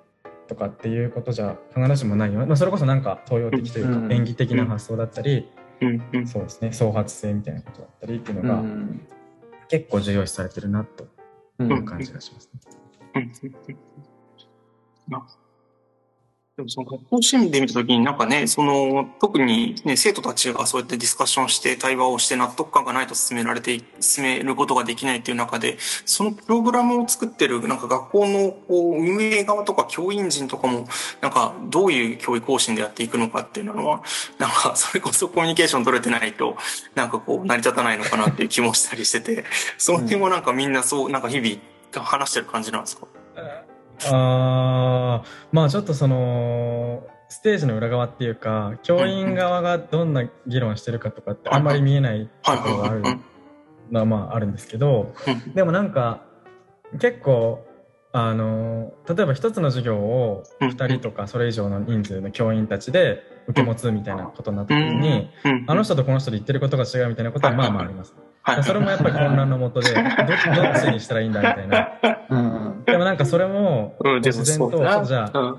とかっていうことじゃ必ずしもないよ。まあそれこそなんか東洋的というか、うん。演技的な発想だったり、そうですね、創発性みたいなことだったりっていううのがん。結構重要視されてるなとういうん感じがしますね。でもその学校シーンで見たときになんかね、その特にね、生徒たちがそうやってディスカッションして対話をして納得感がないと進められて、進めることができないっていう中で、そのプログラムを作ってるなんか学校のこう運営側とか教員陣とかも、なんかどういう教育方針でやっていくのかっていうのは、なんかそれこそコミュニケーション取れてないと、なんかこう成り立たないのかなっていう気もしたりしてて、その辺はなんかみんなそう、なんか日々話してる感じなんですか？あーまあちょっとそのステージの裏側っていうか教員側がどんな議論してるかとかってあんまり見えないところがあるのはまああるんですけどでもなんか結構あの例えば一つの授業を2人とかそれ以上の人数の教員たちで受け持つみたいなことになった時にあの人とこの人で言ってることが違うみたいなことはまあまああります。それもやっぱり混乱のもとで どどっちにしたらいいんだみたいな。でもなんかそれも自然とじゃあ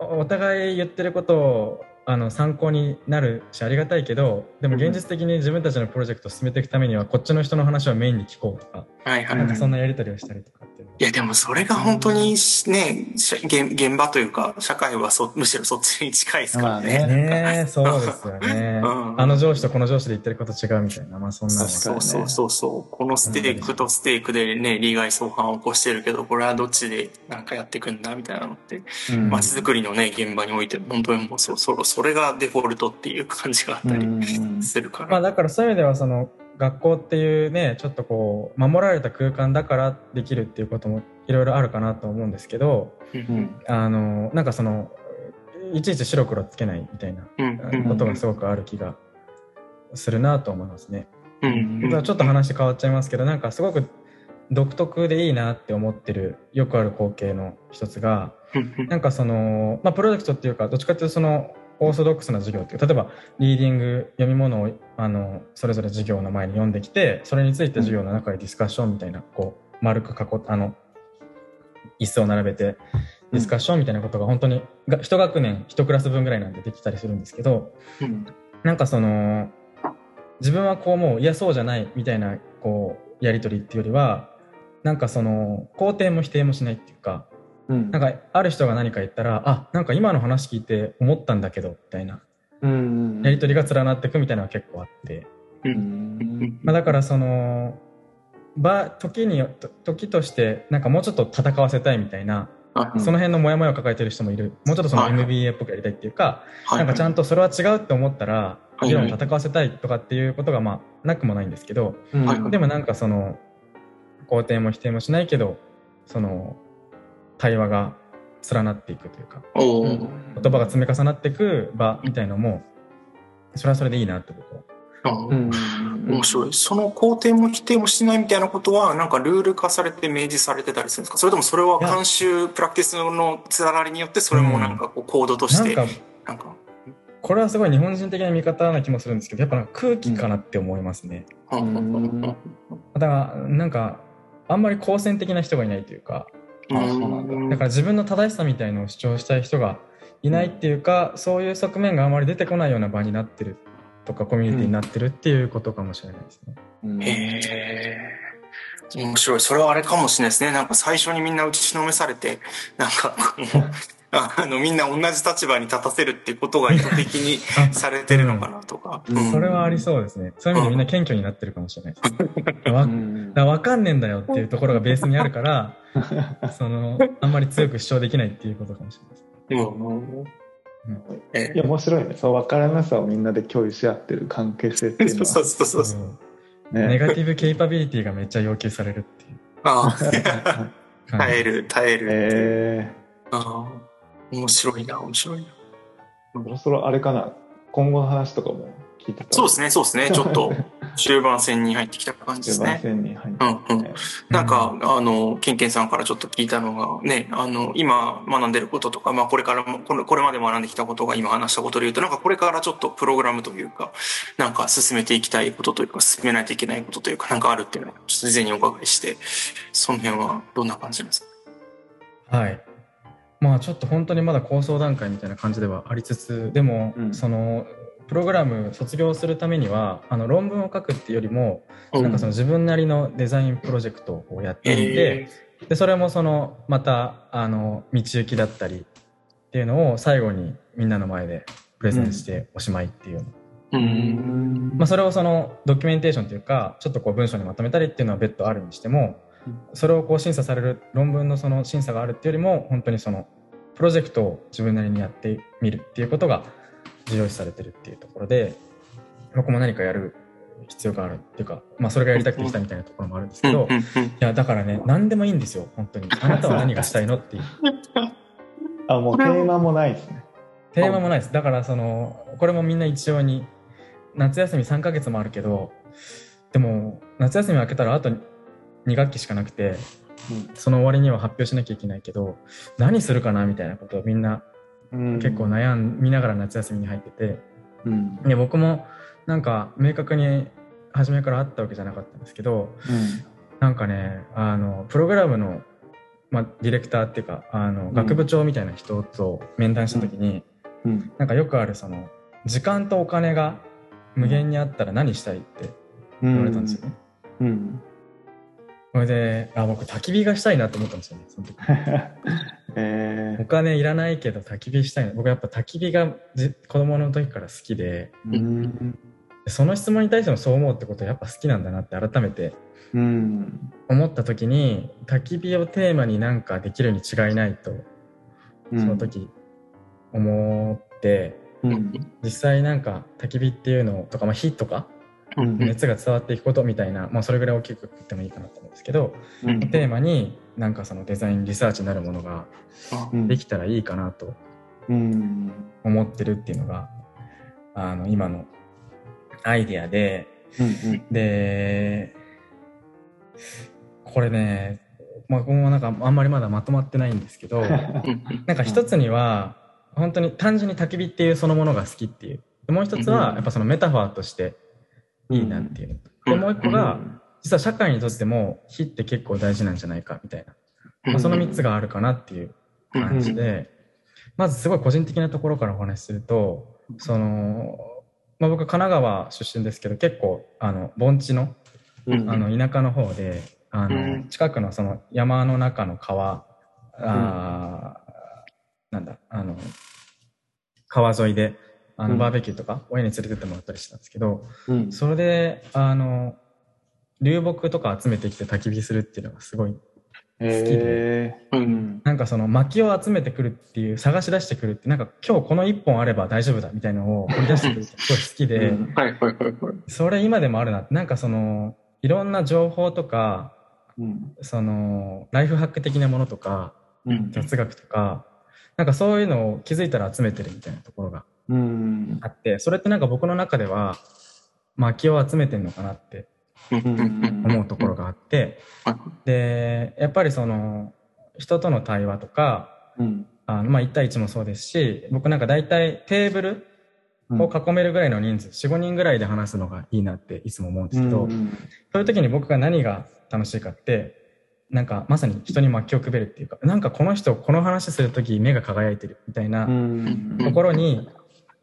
お互い言ってることをあの参考になるしありがたいけどでも現実的に自分たちのプロジェクトを進めていくためにはこっちの人の話をメインに聞こうとか,、はいはい、なんかそんなやり取りをしたりとかっていう。いやでもそれが本当にね現現場というか社会はそむしろそっちに近いですからね。まあ、ね。そうですよね、うん、あの上司とこの上司で言ってること違うみたいなまあそんなの、ね、そうそうそうそう。このステークとステークでね利害相反を起こしてるけどこれはどっちでなんかやっていくんだみたいなのってまち、うん、づくりのね現場において本当にもうそそそれがデフォルトっていう感じがあったりするから。まあだからそういう意味ではその学校っていうね、ちょっとこう、守られた空間だからできるっていうこともいろいろあるかなと思うんですけど、あの、なんかその、いちいち白黒つけないみたいなことがすごくある気がするなと思いますね。ちょっと話変わっちゃいますけど、なんかすごく独特でいいなって思ってるよくある光景の一つが、なんかその、まあプロジェクトっていうか、どっちかっていうとその、オーソドックスな授業っていう例えばリーディング読み物をあのそれぞれ授業の前に読んできてそれについて授業の中でディスカッションみたいなこう丸く囲あの椅子を並べてディスカッションみたいなことが本当に一学年一クラス分ぐらいなんでできたりするんですけど、うん、なんかその自分はこうもういやそうじゃないみたいなこうやり取りっていうよりはなんかその肯定も否定もしないっていうかうん、なんかある人が何か言ったらあなんか今の話聞いて思ったんだけどみたいな、うんやり取りが連なっていくみたいなのが結構あって、うん。まあ、だからその場時に時としてなんかもうちょっと戦わせたいみたいな、うん、その辺のモヤモヤを抱えてる人もいる。もうちょっとその MBA っぽくやりたいっていうか、はい、なんかちゃんとそれは違うって思ったら議論戦わせたいとかっていうことがまあなくもないんですけど、でもなんかその肯定も否定もしないけどその対話が連なっていくというか、言葉が積み重なっていく場みたいのも、それはそれでいいなってこと。うん、面白い。その肯定も否定もしないみたいなことは、なんかルール化されて明示されてたりするんですか？それともそれは慣習、プラクティスのつながりによって、それもなんかこう、コードとして、なんか、これはすごい日本人的な見方な気もするんですけど、やっぱ空気かなって思いますね。うん、だから、なんか、あんまり好戦的な人がいないというか、あそうなんだだから自分の正しさみたいのを主張したい人がいないっていうか、うん、そういう側面があまり出てこないような場になってるとかコミュニティになってるっていうことかもしれないですね。うん、へえ。面白い。それはあれかもしれないですね。なんか最初にみんな打ちのめされて、なんかあのみんな同じ立場に立たせるっていうことが意図的に されてるのかなとか、うん、それはありそうですね。そういう意味でみんな謙虚になってるかもしれないです。わだ分かんねえんだよっていうところがベースにあるから そのあんまり強く主張できないっていうことかもしれないです、うん。いや面白いね。そう分からなさをみんなで共有し合ってる関係性っていうのは。そうそうそうそう、ね、ネガティブケイパビリティがめっちゃ要求されるっていう。ああ耐える耐えるえー、ああ面白いな、面白いな。そろそろあれかな、今後の話とかも聞いてた？そうですね、そうですね。ちょっと終盤戦に入ってきた感じですね。終盤戦に入ってきた、ね、うんうん。なんか、あの、ケンケンさんからちょっと聞いたのが、ね、あの、今学んでることとか、まあこれからも、これこれまで学んできたことが今話したことで言うと、なんかこれからちょっとプログラムというか、なんか進めていきたいことというか、進めないといけないことというか、なんかあるっていうのをちょっと事前にお伺いして、その辺はどんな感じですか？はい。まあちょっと本当にまだ構想段階みたいな感じではありつつでも、うん、そのプログラム卒業するためにはあの論文を書くっていうよりも、うん、なんかその自分なりのデザインプロジェクトをやっていて、えー、でそれもそのまたあの道行きだったりっていうのを最後にみんなの前でプレゼンしておしまいっていう。うん、まあ、それをそのドキュメンテーションというかちょっとこう文章にまとめたりっていうのは別途あるにしてもそれをこう審査される論文のその審査があるっていうよりも本当にそのプロジェクトを自分なりにやってみるっていうことが重要視されてるっていうところで僕も何かやる必要があるっていうか、まあ、それがやりたくてきたみたいなところもあるんですけど、いやだからね何でもいいんですよ本当に。あなたは何がしたいのっていう。あもうテーマもないですね。テーマもないです。だからその、これもみんな一様に、夏休み3ヶ月もあるけど、でも、夏休み明けたらあと2学期しかなくて、その終わりには発表しなきゃいけないけど、何するかなみたいなことをみんなうん。結構悩みながら夏休みに入ってて、うん。で僕もなんか明確に初めからあったわけじゃなかったんですけど、なんかね、あの、プログラムの、まあ、ディレクターっていうか、あの、ん。学部長みたいな人と面談したときに、うん。なんかよくあるその、時間とお金が無限にあったら何したいって言われたんですよね。うんそれで、あ、僕焚き火がしたいなと思ったんですよね、その時。えお金いらないけど焚き火したいな。僕やっぱ焚き火がじ子供の時から好きで、ーうん。その質問に対してもそう思うってことはやっぱ好きなんだなって改めてうん。思った時に、焚き火をテーマになんかできるに違いないと、その時思って、うん。実際なんか焚き火っていうのとか、まあ火とかうん熱が伝わっていくことみたいな、まあそれぐらい大きく言ってもいいかなと思うんですけど、うんテーマになんかそのデザインリサーチになるものがうんできたらいいかなとうん。思ってるっていうのが、あの今のアイデアで、うんで、これね、まあ、僕もなんかあんまりまだまとまってないんですけど、なんか一つには、本当に単純に焚き火っていうそのものが好きっていう。でもう一つは、やっぱそのメタファーとしていいなっていう。で、もう一個が、実は社会にとっても火って結構大事なんじゃないかみたいな。まあ、その三つがあるかなっていう感じで、まずすごい個人的なところからお話しすると、その、まあ、僕神奈川出身ですけど、結構、あの、盆地の、うん。あの、田舎の方で、あの、うん。近くのその山の中の川、あーなんだ、あの、川沿いで、あの、うん。バーベキューとか、親に連れてってもらったりしたんですけど、うん。それで、あの、流木とか集めてきて焚き火するっていうのがすごい、えー。うん。なんかその薪を集めてくるっていう、探し出してくるって、なんか今日この一本あれば大丈夫だみたいなのを 掘り出してくるってすごい好きで、うん。はいはいはいはい。それ今でもあるな。って、なんかその、いろんな情報とか、うん。その、ライフハック的なものとか、うん。雑学とか、なんかそういうのを気づいたら集めてるみたいなところがうんあって、それってなんか僕の中では、薪を集めてんのかなって思うところがあって、で、やっぱりその、人との対話とか、うん。あのまあ1対1もそうですし、僕なんか大体テーブルを囲めるぐらいの人数、4、5人ぐらいで話すのがいいなっていつも思うんですけど、うんそういう時に僕が何が楽しいかって、なんかまさに人に薪をくべるっていうか、なんかこの人この話する時目が輝いてるみたいなうん。ところに、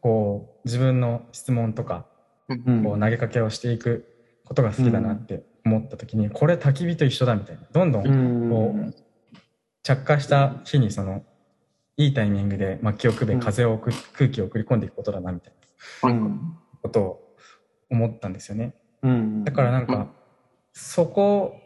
こう自分の質問とか、うん。こう投げかけをしていくことが好きだなって思った時に、これ焚き火と一緒だみたいな。どんどんこう、着火した日にその、いいタイミングで薪をくべ、うん。風を送り、空気を送り込んでいくことだなみたいなうん。ことを思ったんですよね。うん。だからなんか、そこ、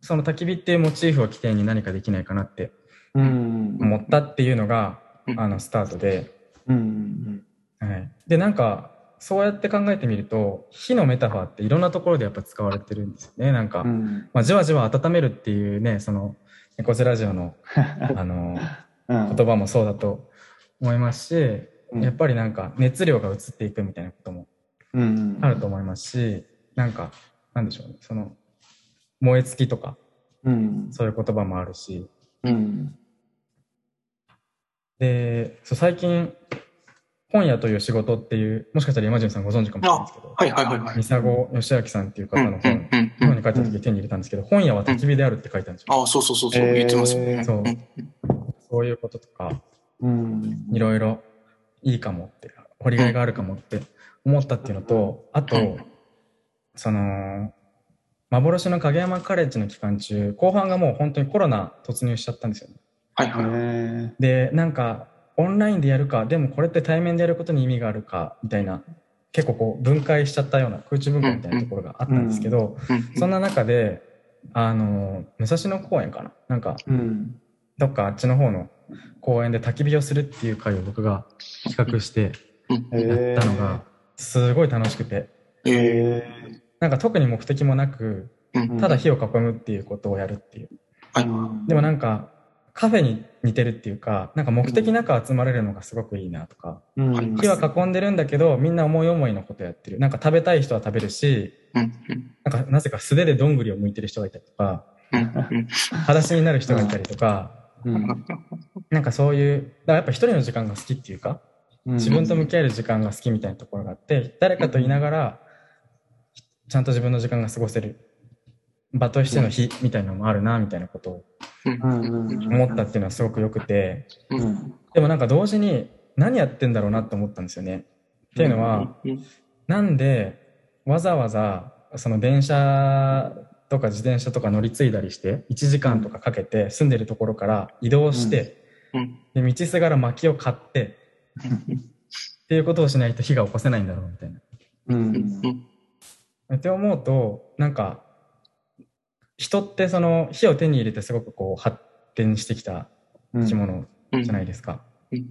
その焚き火っていうモチーフを起点に何かできないかなってうん。思ったっていうのが、うん。あの、スタートで、うんはい。で、なんか、そうやって考えてみると、火のメタファーっていろんなところでやっぱ使われてるんですよね。なんか、うん。まあ、じわじわ温めるっていうね、その、猫背ラジオの、あの、うん。言葉もそうだと思いますし、うん。やっぱりなんか熱量が移っていくみたいなこともうん。あると思いますし、なんか、なんでしょうね、その、燃え尽きとか、うん。そういう言葉もあるし、うんで、そう最近、本屋という仕事っていう、もしかしたら山潤さんご存知かもしれないですけど、はいはいはいはい。三佐郷義明さんっていう方の本、うんうん日本に帰った時手に入れたんですけど、本屋は焚き火であるって書いてあるんですよ。ああ、そうそうそうそう、えー言ってますよね。そうんそういうこととか、うんいろいろいいかもって、掘りがいがあるかもって思ったっていうのと、あと、その、幻の影山カレッジの期間中、後半がもう本当にコロナ突入しちゃったんですよね。はいはい。へで、なんか、オンラインでやるか、でもこれって対面でやることに意味があるか、みたいな、結構こう分解しちゃったような空中分解みたいなところがあったんですけど、うんそんな中で、あの、武蔵野公園かな。なんか、うん。どっかあっちの方の公園で焚き火をするっていう会を僕が企画してへやったのが、すごい楽しくて、えへなんか特に目的もなく、ただ火を囲むっていうことをやるっていう。はい。でもなんか、カフェに似てるっていうか、なんか目的なく集まれるのがすごくいいなとか、うん。火は囲んでるんだけど、みんな思い思いのことやってる。なんか食べたい人は食べるし、うん。うんなんかなぜか素手でどんぐりを剥いてる人がいたりとか、うん。うん裸足になる人がいたりとか、うん。なんかそういう、だからやっぱ一人の時間が好きっていうか、自分と向き合える時間が好きみたいなところがあって、誰かと言いながら、ちゃんと自分の時間が過ごせる。場としての日みたいなのもあるな、みたいなことを思ったっていうのはすごく良くて、うん。でもなんか同時に何やってんだろうなって思ったんですよね。っていうのは、うんなんでわざわざその電車とか自転車とか乗り継いだりして1時間とかかけて住んでるところから移動して、うん。で道すがら薪を買ってっていうことをしないと火が起こせないんだろうみたいな。うん。うん。って思うとなんか人ってその火を手に入れてすごくこう発展してきた生き物うん。じゃないですか。うん。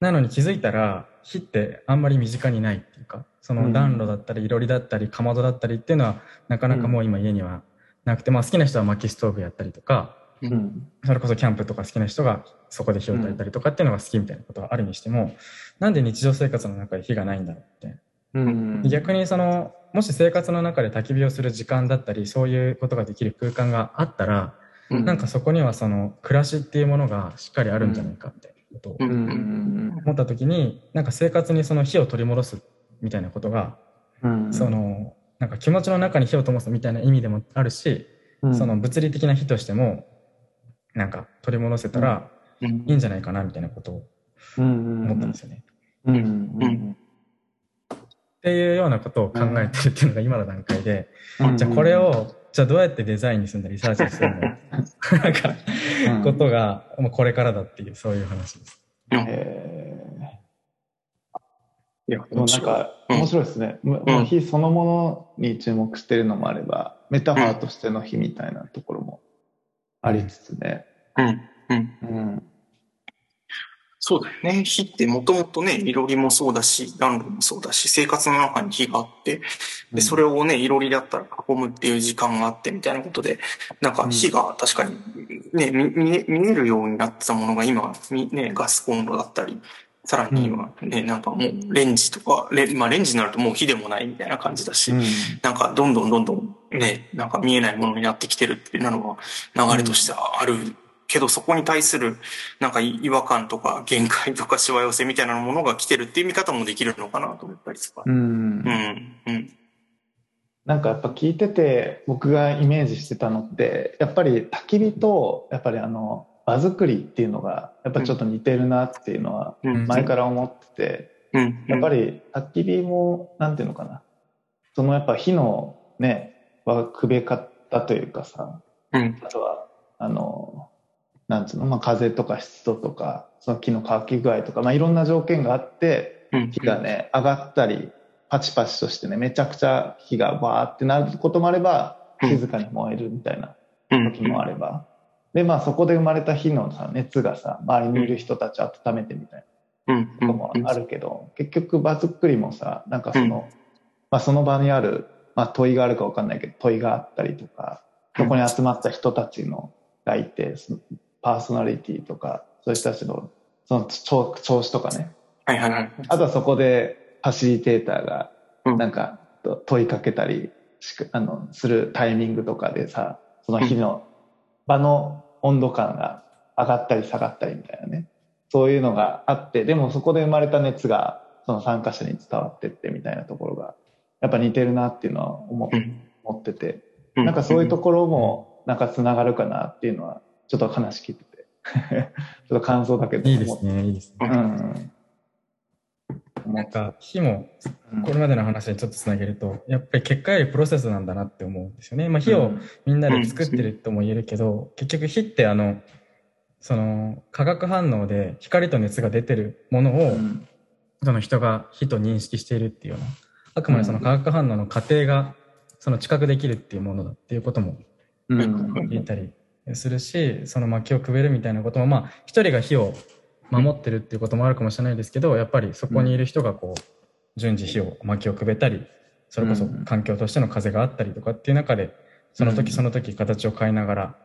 なのに気づいたら火ってあんまり身近にないっていうかその暖炉だったりいろりだったりかまどだったりっていうのはなかなかもう今家にはなくて、まあ好きな人は薪ストーブやったりとかうん。それこそキャンプとか好きな人がそこで火を焚いたりとかっていうのが好きみたいなことはあるにしても、なん。で日常生活の中で火がないんだろうってうん逆にそのもし生活の中で焚き火をする時間だったりそういうことができる空間があったら、うん。なんかそこにはその暮らしっていうものがしっかりあるんじゃないかみたいなことをうん。うん思った時になんか生活にその火を取り戻すみたいなことが、うん。そのなんか気持ちの中に火を灯すみたいな意味でもあるし、うん。その物理的な火としてもなんか取り戻せたらうん。いいんじゃないかなみたいなことをうん。思ったんですよね。うん。うんっていうようなことを考えてるっていうのが今の段階で、うん。じゃあこれをじゃあどうやってデザインにするんだリサーチにするんだなんかうんことがもうこれからだっていうそういう話です。へいやーでもなんかうん面白いですね。もうん。もう火そのものに注目してるのもあれば、メタファーとしての火みたいなところもありつつね。うん。うん。うん。そうだよね。火ってもともとね、いろりもそうだし、暖炉もそうだし、生活の中に火があって、で、それをね、いろりだったら囲むっていう時間があってみたいなことで、なんか火が確かにね、見見え見えるようになってたものが今、みね、ガスコンロだったり、さらに今ね、なんかもうレンジとか、レまあレンジになるともう火でもないみたいな感じだし、うん。なんかどんどんどんどんね、なんか見えないものになってきてるっていうのが流れとしてはあるけど、そこに対するなんか違和感とか限界とか しわ寄せみたいなものが来てるっていう見方もできるのかなと思ったりとか。うん。うん、うん、なんかやっぱ聞いてて僕がイメージしてたのってやっぱり焚き火とやっぱりあの場作りっていうのがやっぱちょっと似てるなっていうのはうん。前から思っててうん、やっぱり焚き火もなんていうのかな。そのやっぱ火のねはくべ方というかさうん、あとはあのなんつうの、まあ、風とか湿度とかその木の乾き具合とか、まあ、いろんな条件があってうん、火がね、上がったり、パチパチとしてね、めちゃくちゃ火がバーってなることもあれば、うん。静かに燃えるみたいなうん、時もあれば。で、まあそこで生まれた火のさ、熱がさ、周りにいる人たちを温めてみたいうん、なこともあるけど、結局場作りもさ、なんかその、まあその場にある、まあ問いがあるかわかんないけど、問いがあったりとか、そこに集まった人たちのがいて、パーソナリティとか、そういう人たちの、その調調子とかね、はいはいはい。あとはそこでファシリテーターがうん。なんかと問いかけたりしくあのするタイミングとかでさその日の場の温度感が上がったり下がったりみたいなね。そういうのがあってでもそこで生まれた熱がその参加者に伝わってってみたいなところがやっぱ似てるなっていうのは思ってて。うなんかそういうところもなんかつながるかなっていうのはちょっと話聞いて。て ちょっと感想だけど。いいですね、いいですね。うん。なんか火もうん。これまでの話にちょっとつなげると、やっぱり結果よりプロセスなんだなって思うんですよね。まあ火をみんなで作ってるとも言えるけど、結局火ってあの、その化学反応で光と熱が出てるものを、うん。その人が火と認識しているっていうような、あくまでその化学反応の過程がその知覚できるっていうものだっていうこともうん。言ったりするし、その薪をくべるみたいなことも、まあ、一人が火を守ってるっていうこともあるかもしれないですけど、やっぱりそこにいる人がこう、順次火を、薪をくべたり、それこそ環境としての風があったりとかっていう中で、その時その時形を変えながら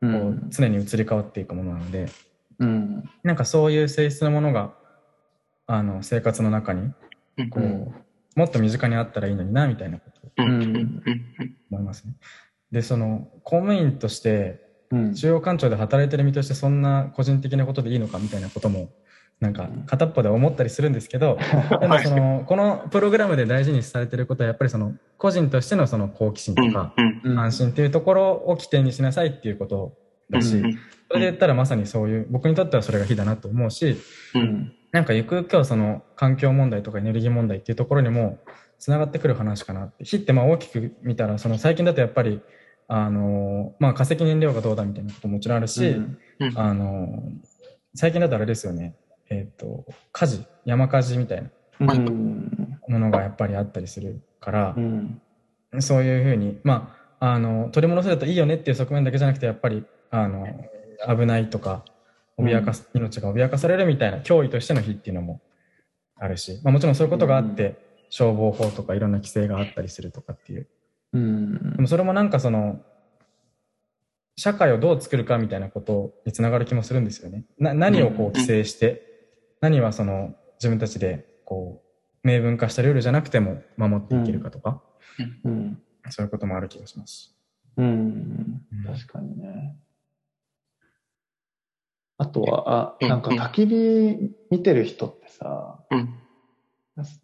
こう常に移り変わっていくものなので、うん。なんかそういう性質のものが、あの、生活の中に、こう、うんもっと身近にあったらいいのにな、みたいなことを思いますね。で、その、公務員として、うん。中央官庁で働いてる身としてそんな個人的なことでいいのかみたいなことも、なんか片っぽで思ったりするんですけど、でもその、このプログラムで大事にされてることはやっぱりその、個人としてのその好奇心とか、安心っていうところを起点にしなさいっていうことだし、うんそれで言ったらまさにそういう、僕にとってはそれが非だなと思うし。なんかゆくゆくはその環境問題とかエネルギー問題っていうところにも繋がってくる話かなって。火ってまあ大きく見たら、その最近だとやっぱり、あのまあ化石燃料がどうだみたいなことももちろんあるし、あの最近だとあれですよね。えっ、と、火事、山火事みたいなうん。ものがやっぱりあったりするからう、ん。そういうふうに、まあ、あの、取り戻せるといいよねっていう側面だけじゃなくて、やっぱり、あの、危ないとか、脅かす、命が脅かされるみたいな脅威としての火っていうのもあるし、まあもちろんそういうことがあって、消防法とかいろんな規制があったりするとかっていう。うんでもそれもなんかその、社会をどう作るかみたいなことにつながる気もするんですよね。な、何をこう規制して、何はその自分たちでこう、明文化したルールじゃなくても守っていけるかとか、うん。そういうこともある気がします。うん。確かにね。あとは、あ、うんなんか焚き火見てる人ってさ、うん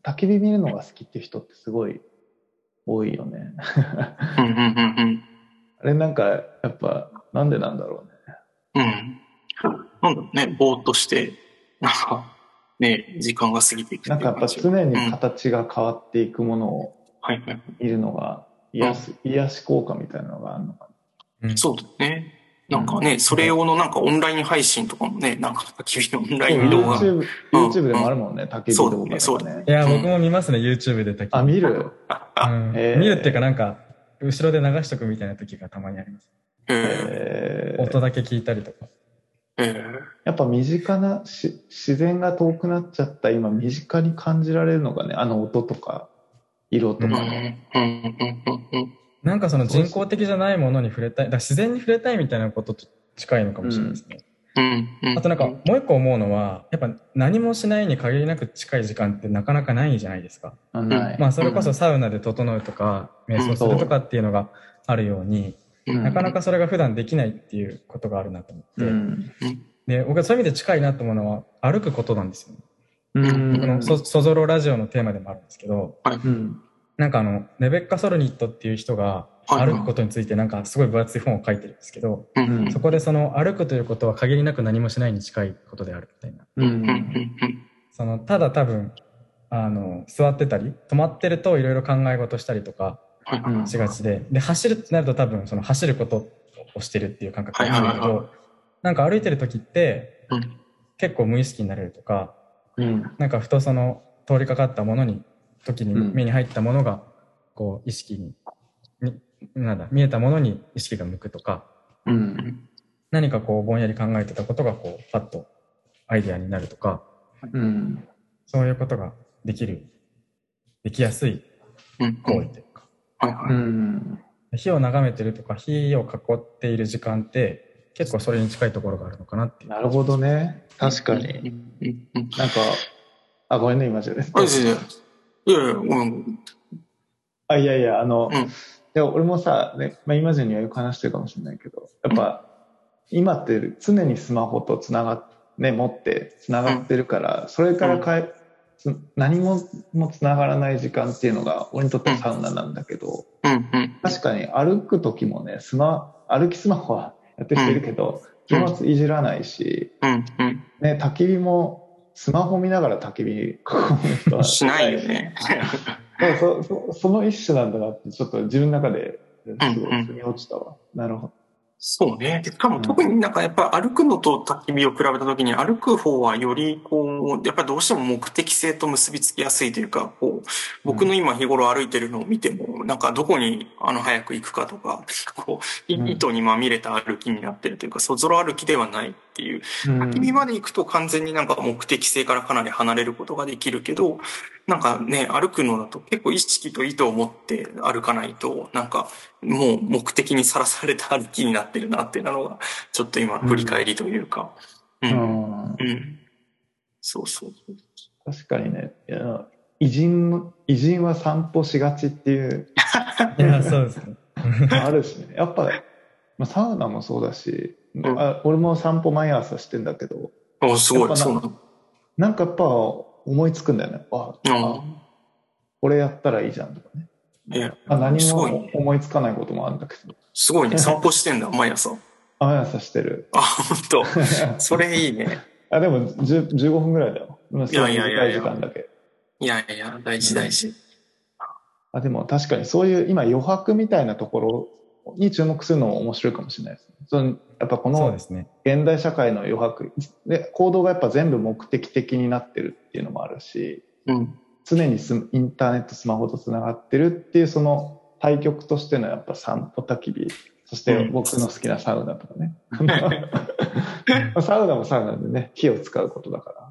焚き火見るのが好きっていう人ってすごい多いよね。うんうんうんあれなんか、やっぱ、なんでなんだろうね。うん。うん。なんだろうね、ぼーっとして、なんか、ね、時間が過ぎていくないんかやっぱ常に形が変わっていくものをはいはい。見るのが癒す、癒し効果みたいなのがあるのかうんそうだね。なんかね、それ用のなんかオンライン配信とかもね、なんか君のオンラインな。動画。YouTube、でもあるもんね、焚き火そうだ動画ねそうね。いや、うん僕も見ますね、YouTube で焚き火あ、見る？見るっていうかなんか、後ろで流しとくみたいな時がたまにあります。ええー音だけ聞いたりとか。ー、えやっぱ身近なし自然が遠くなっちゃった今身近に感じられるのがねあの音とか色とかうん、ね、うん、うん、うん。なんかその人工的じゃないものに触れたい、だ自然に触れたいみたいなことと近いのかもしれないですね。うん、うん。あとなんかもう一個思うのは、やっぱ何もしないに限りなく近い時間ってなかなかないじゃないですか。あない、まあそれこそサウナで整うとか、瞑想するとかっていうのがあるように、うんなかなかそれが普段できないっていうことがあるなと思って。うんで、僕はそういう意味で近いなと思うのは歩くことなんですよね。うんこのそ、そぞろラジオのテーマでもあるんですけど、うんなんかあの、レベッカ・ソルニットっていう人がはい。歩くことについてなんかすごい分厚い本を書いてるんですけど、うん、うん。そこでその歩くということは限りなく何もしないに近いことであるみたいな。ううん。その、ただ多分、あの、座ってたり、止まってるといろいろ考え事したりとかしがちで、で、走るってなると多分その走ることをしてるっていう感覚なんだけど、なんか歩いてる時ってうん、結構無意識になれるとか、うん。なんかふとその通りかかったものに、時にうん。目に入ったものが、こう意識に、になんだ、見えたものに意識が向くとか、うん。何かこうぼんやり考えてたことがこうパッとアイデアになるとか、うん。そういうことができる、できやすいうん、行為というか、はい、うはい。ん。火を眺めてるとか、火を囲っている時間って、結構それに近いところがあるのかなって。なるほどね。確かうん、に。なんかあごめんね今じゃですあ、いやいやうん、あいやいやあの、うん。いや俺もさ、ねまあ、今じゃにはよく話してるかもしれないけどやっぱ、今って常にスマホとつながっね持ってつながってるから、それからかえ、つ何ももつながらない時間っていうのが俺にとってはサウナなんだけど、うん、うん。確かに歩く時もねスマ歩きスマホはやってる人いるけど、気持ちいじらないし、うん、うん。ね、焚き火もスマホ見ながら焚き火囲む人は しないよね。そうそうそその一種なんだなってちょっと自分の中ですごい腑に落ちたわ、なるほどそうね。でしかも特になんかやっぱ歩くのと焚き火を比べたときに歩く方はよりこう、やっぱりどうしても目的性と結びつきやすいというか、こう、僕の今日頃歩いてるのを見ても、なんかどこにあの早く行くかとか、こう、うん意図にまみれた歩きになってるというか、そぞろ歩きではないっていう。うん焚き火まで行くと完全になんか目的性からかなり離れることができるけど、なんかね、歩くのだと結構意識と意図を持って歩かないと、なんかもう目的にさらされた歩きになってるなっていうのが、ちょっと今振り返りというか。う。うんんうん。そうそう。確かにね、いや偉人の、偉人は散歩しがちっていう、いや、そうですね。あるしね。やっぱ、まあ、サウナもそうだし、んあ俺も散歩毎朝してんだけど、おすごい。そうなの。なんかやっぱ思いつくんだよね。あ、うあこれやったらいいじゃんとかね。ん。いやあ何も。思いつかないこともあるんだけど、すごいね。散歩してんだ、毎朝。毎朝してる。あ、本当。それいいね。あ、でも10 15分ぐらいだよ。いやいやいやいや短い時間だけ。いやいや、大事大事。あ、でも確かにそういう今余白みたいなところに注目するのも面白いかもしれないですね。そのやっぱこの。現代社会の余白で行動がやっぱ全部目的的になってるっていうのもあるしうん。常にスインターネットスマホとつながってるっていうその対極としてのやっぱ散歩焚き火そして僕の好きなサウナとかね、サウナもサウナでね火を使うことだから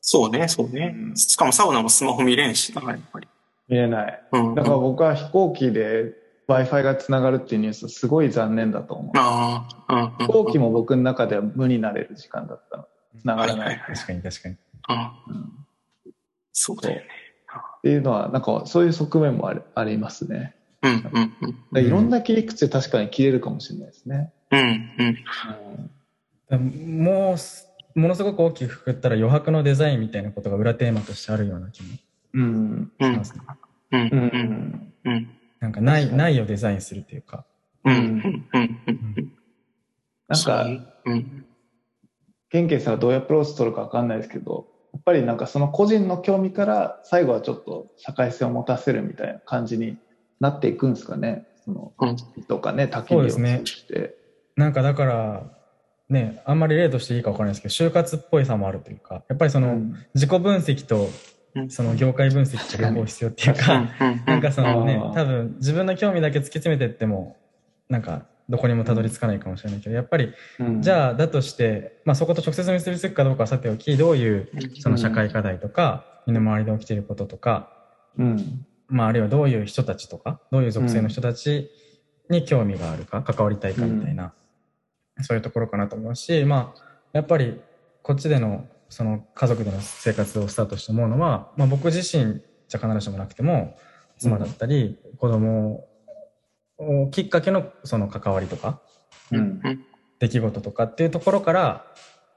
そうね、そうねう。んしかもサウナもスマホ見れんしな、やっぱり。見えないうん。だから僕は飛行機で w i f i がつながるっていうニュースすごい残念だと思うああ、うん。うん飛行機も僕の中では無になれる時間だったのつながらない確かに確かに。うんうんそうだよね。っていうのはなんかそういう側面もありありますねうん、うん、うん。いろんな切り口で確かに切れるかもしれないですね。うん、うん。もう、ものすごく大きくくくったら余白のデザインみたいなことが裏テーマとしてあるような気もうん。うんしま、すね。うん、ううん、ん。うん。なんかない、ないをデザインするっていうか。うん、うん、うん、うん。なんか、うん、ケンケンさんはどういうアプローチ取るかわかんないですけど、やっぱりなんかその個人の興味から最後はちょっと社会性を持たせるみたいな感じになっていくんですかね。その、うん。とかね、焚き火を通して。なんかだから、ね、あんまり例としていいかわからないですけど、就活っぽいさもあるというか、やっぱりその、うん自己分析とうんその業界分析と両方必要っていうか、なんかそのね多分自分の興味だけ突き詰めてっても、なんかどこにもたどり着かないかもしれないけど、やっぱり、うん。じゃあだとして、まあそこと直接結びつくかどうかはさておき、どういうその社会課題とか、身の回りで起きていることとか、うん。まああるいはどういう人たちとか、どういう属性の人たちに興味があるか、関わりたいかみたいな、そういうところかなと思うし、まあやっぱりこっちでのその家族での生活をスタートして思うのは、まあ僕自身じゃ必ずしもなくても、妻だったり、子供をきっかけのその関わりとか、うん。出来事とかっていうところから、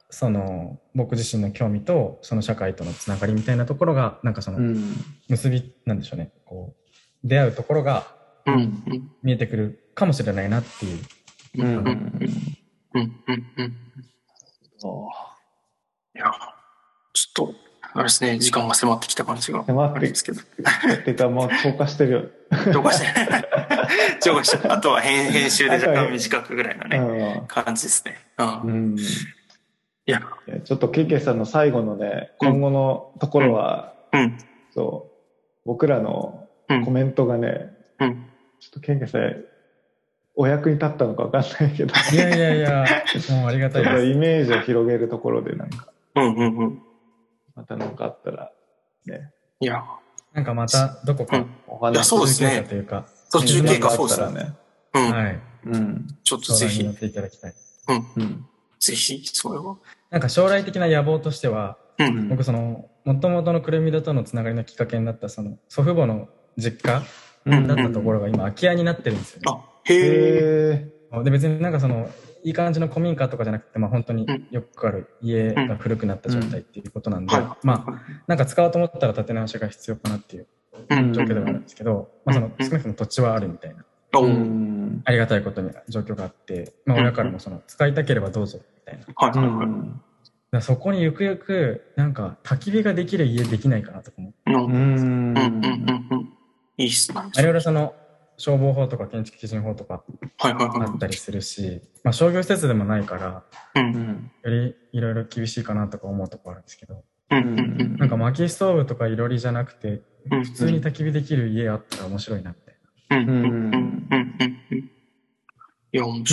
その僕自身の興味とその社会とのつながりみたいなところが、なんかそのうん。結び、なんでしょうね、こう、出会うところが見えてくるかもしれないなっていう。うん。うん。うん、うん、うん。と、あれですね、時間が迫ってきた感じがあるんですけど。っていうかもう超過してるよ。超過して、超過して、あとは編編集で若干短くぐらいのね、感じですね。うん。うん。いや、ちょっとケンケンさんの最後のね、今後のところは、うん、そう、僕らのうんコメントがね、うん。ちょっとケンケンさん、お役に立ったのか分かんないけど、いやいやいや、も うありがたいです。イメージを広げるところで、なんか、うん、うん、うん。また何かあったら、ね、いや、なんかまたどこかうん。お話そうですねというか、途中経過そうですね。ったらね。うん。はい。うん。ちょっとぜひ相談に乗っ、ていただきたい。うん。ぜひ、それは。なんか将来的な野望としては、うん。僕その、もともとのくるみだとのつながりのきっかけになったその祖父母の実家うんだったところが今空き家になってるんですよね。あ、へえ。へで別になんかそのいい感じの古民家とかじゃなくて、まあ、本当にうんよくある家が古くなった状態っていうことなんで、はい。まあなんか使おうと思ったら建て直しが必要かなっていううん状況ではあるんですけど、まあ、そのうん少なくとも土地はあるみたいな。ありがたいことに状況があって、まあ、うん親からもその使いたければどうぞみたいな。だかはい、はい、はい。らそこにゆくゆくなんか焚き火ができる家できないかなとか思ってうん。ううん、うん、ん。うん、うん。いいっすね。いろいろその消防法とか建築基準法とかあはったりするし、まあ、商業施設でもないからい。う。うんん。よりいろいろ厳しいかなとか思うとこあるんですけどうん、うん、うん。なんか薪ストーブとかいろりじゃなくてうん、普通に焚き火できる家あったら面白いなみたいなうん、う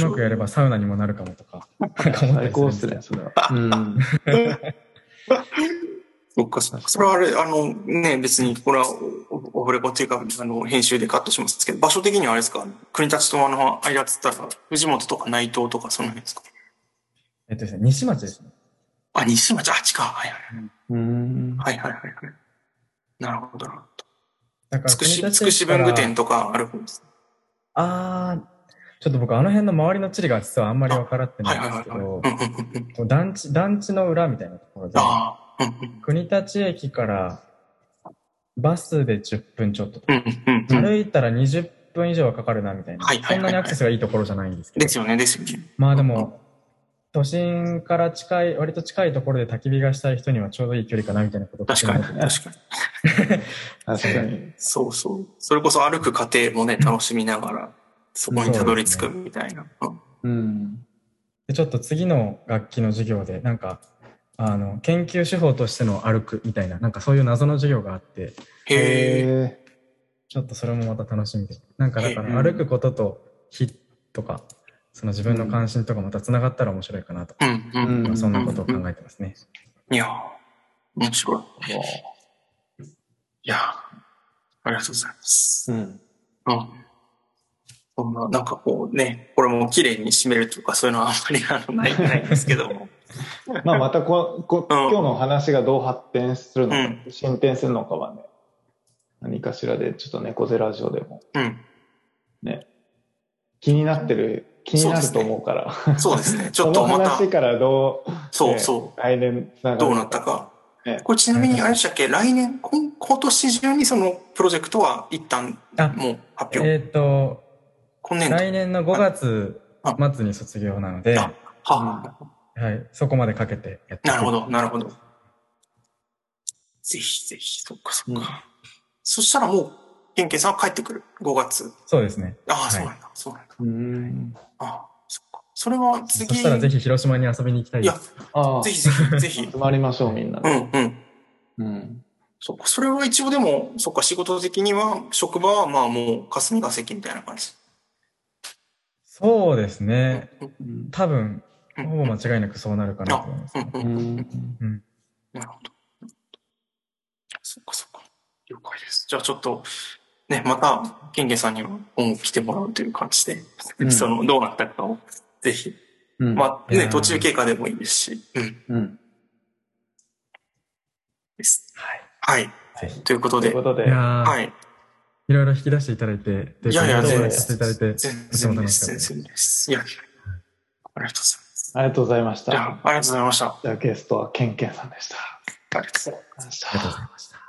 ま。くやればサウナにもなるかもとかうん、なんか思ったりする最高っすんですけど。ねそれは。うん。そっかそっか。それはあれ、あのね、別にこれはオオフレコっていうか、あの、編集でカットしますけど、場所的にはあれですか？国立とあの間っつったら、藤本とか内藤とかその辺ですか？えっとですね、西町ですね。あ、西町、あっちか。はいはいうん。はい。はいはいはいはい。なるほどなるほだからど。つくし、つくし文具店とかある方です。あー、ちょっと僕あの辺の周りの地理が実はあんまり分からってはないいんですけど団地、団地の裏みたいなところで、あ国立駅からバスで10分ちょっととか、うんうんうん。歩いたら20分以上はかかるなみたいな、はいはいはいはいそんなにアクセスがいいところじゃないんですけどで、すよね、ですよね。まあでも、都心から近い、割と近いところで焚き火がしたい人にはちょうどいい距離かなみたいなことを確かに、確かに。確かに。そうそう。それこそ歩く過程もね、楽しみながら、そこにたどり着くみたいな。うんうん。でちょっと次の楽器の授業で、なんか、あの、研究手法としての歩くみたいな、なんかそういう謎の授業があって、へえ。へちょっとそれもまた楽しみで。なんかだから歩くことと火とか、その自分の関心とかまた繋がったら面白いかなと、うん、うん。まあそんなことを考えてますね。いやー、面白い。いやー、ありがとうございます。うん。うん。そんな、なんかこうね、これも綺麗に締めるとかそういうのはあんまりあのない ないんですけども。まあまたここ、うん今日の話がどう発展するのか、うん進展するのかはね、何かしらでちょっと猫背ラジオでもうん。ね、気になってる、気になると思うから。そうですね。ちょっとまた、話からどう、そうねそう、がるどうなった。か。ねこれちなみにあれでしたっけ？来年、今今年中にそのプロジェクトは一旦あもう発表。えっ、と、今年度。来年の5月末に卒業なので、あははあ、い、そこまでかけてやってなるほど、なるほど。ぜひぜひ、そっかそっか。うんそしたらもう、ケンケンさんは帰ってくる？5月。そうですね。ああ、はいそうなんだ、そうなんだ。うん。ああ、そっか。それは次。そしたらぜひ広島に遊びに行きたいいやです。、ああ、ぜひぜひ、ぜひ。集まりましょう、みんなで。うん、うん。うん。そっか、それは一応でも、そっか、仕事的には、職場はまあもう、霞が関みたいな感じ。そうですね。うん多分、うんほぼ間違いなくそうなるかなと思います。うん、う。うんん。うん。なるほど。そっかそっか。了解です。じゃあちょっと、ね、また、ケンケンさんには今後来てもらうという感じで、うんその、どうなったかを、ぜひ、うん。まあね、途中経過でもいいですし、うん、うん。です。はい。はい。ということで、ということで、はい。いろいろ引き出していただいて、でいやいや全然スさせていただいて、全然です。全然です。いや、ありがとうございます。ありがとうございましいや、た。ありがとうございました。あじゃあゲストはケンケンさんでした。りがとうございます。ありがとうございました。は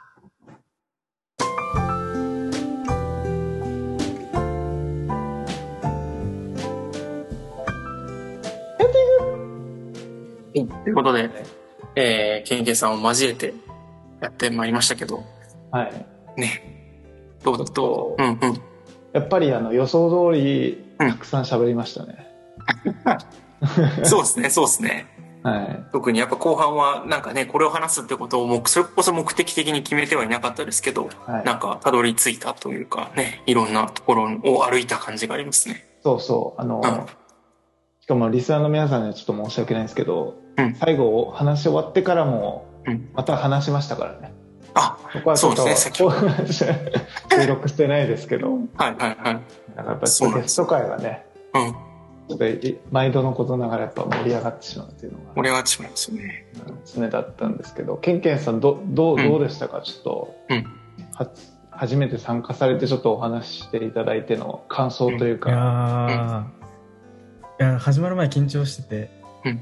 い。ということで、えー、ケンケンさんを交えてやってまいりましたけど、はい。ね、どうだと、うんうん。やっぱりあの予想通り、うんたくさん喋りましたね。そうですね、そうですね。はい。特にやっぱ後半はなんかね、これを話すってことをもう、それこそ目的的に決めてはいなかったですけど、はいなんかたどり着いたというかね、いろんなところを歩いた感じがありますね。そうそう。あの、うんしかもリスナーの皆さんにはちょっと申し訳ないんですけど、うん最後話し終わってからもうん、また話しましたからね。あ、そこはちょっと、そうですね 収録してないですけど、はいはいはい。なんかやっぱそうなんですゲスト会はね、うん。ちょっとい毎度のことながらやっぱ盛り上がってしまうっていうのが。盛り上がってしまいますよね。常だったんですけど、ケンケンさんどどううん。どうでしたか、ちょっと、うん。は初めて参加されてちょっとお話ししていただいての感想といういか、やー、いや始まる前緊張してて、うん。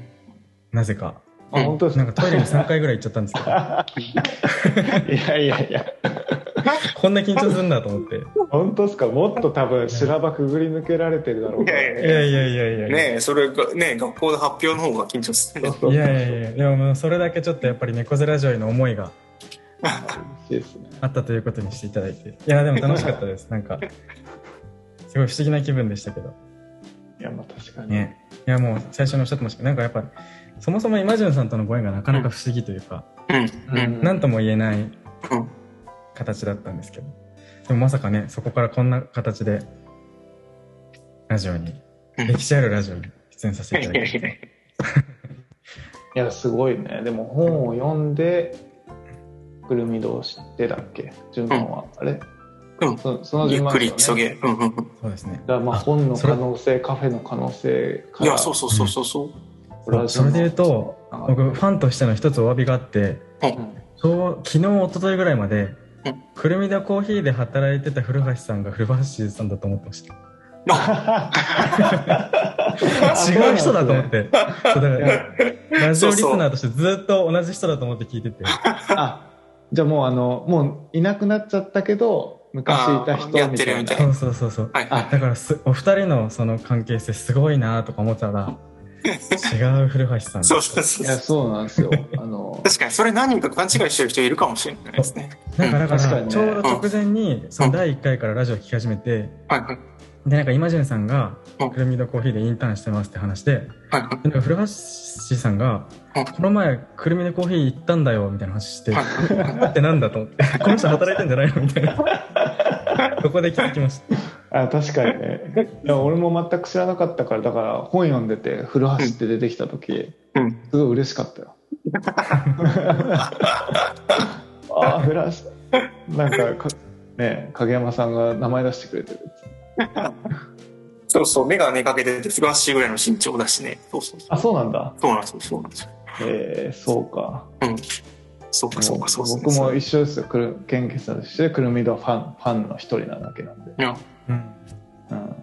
なぜか。あ本当ですか？なんかトイレに3回ぐらい行っちゃったんですけど、いやいやいや、こんな緊張するんだと思って。本当ですか？もっと多分修羅場くぐり抜けられてるだろうからいやいいやいやいやいやいや。ねえ、それが、ねえ学校で発表の方が緊張するね。そうそういやいやいや、でもそれだけちょっとやっぱり猫背ラジオへの思いが。あったということにしていただいて。いや、でも楽しかったです。なんか、すごい不思議な気分でしたけど。いや、まあ確かに。ね。いや、もう最初におっしゃってましたけど、なんかやっぱり、そもそもイマジュンさんとのご縁がなかなか不思議というか、うん。うん。なんとも言えないうん形だったんですけど。でもまさかね、そこからこんな形で、ラジオに、うん歴史あるラジオに出演させていただいて、いやすごいね。でも本を読んで、くるみ堂知ってだっけ？順番は。あれ？うんそそのゆっくり急げ。うんうんうん。そうですね。まあ本の可能性、カフェの可能性から。いや、そうそうそうそうそう。それで言うと、あ僕、ファンとしての一つお詫びがあって、うんそう昨日、一昨日ぐらいまでうん、くるみだコーヒーで働いてた古橋さんが古橋さんだと思ってました。違う人だと思って。そうだからラジオリスナーとしてずっと同じ人だと思って聞いてて。あ、じゃあもうあの、もういなくなっちゃったけど、昔いた人みたいなてるみたい。そうそうそうそう。はい。あだからす、お二人のその関係性すごいなとか思ってたら、違う古橋さん。そうそうそいうや、そう。そうなんですよ。あの、確かに、それ何人か勘違いしてる人いるかもしれないですね。なんかだから、確かにねちょうど直前に、その第1回からラジオ聞き始めて、はいはい。で、なんかイマジンさんがうん、くるみのコーヒーでインターンしてますって話で、はいはい。でなんか古橋さんがうん、この前、くるみでコーヒー行ったんだよ、みたいな話して、はいはいってなんだと思って、この人働いてんじゃないのみたいな。ここで気づきました。あ確かにね。いや、俺も全く知らなかったから、だから本読んでて、古橋って出てきた時、うん。すごい嬉しかったよ。ああ、古橋。なんかか、ね、影山さんが名前出してくれてる。そうそう、目がねかけてて、フラッシュぐらいの身長だしね。そうそうそう。あ、そうなんだ。そうなんですよ、そうなんですよ。えー、そうか。うん。そうか、そうか、そうそう僕も一緒ですよ。くる献血として、くるみ堂ファン、ファンの一人なだけなんで。いや、うん。うん。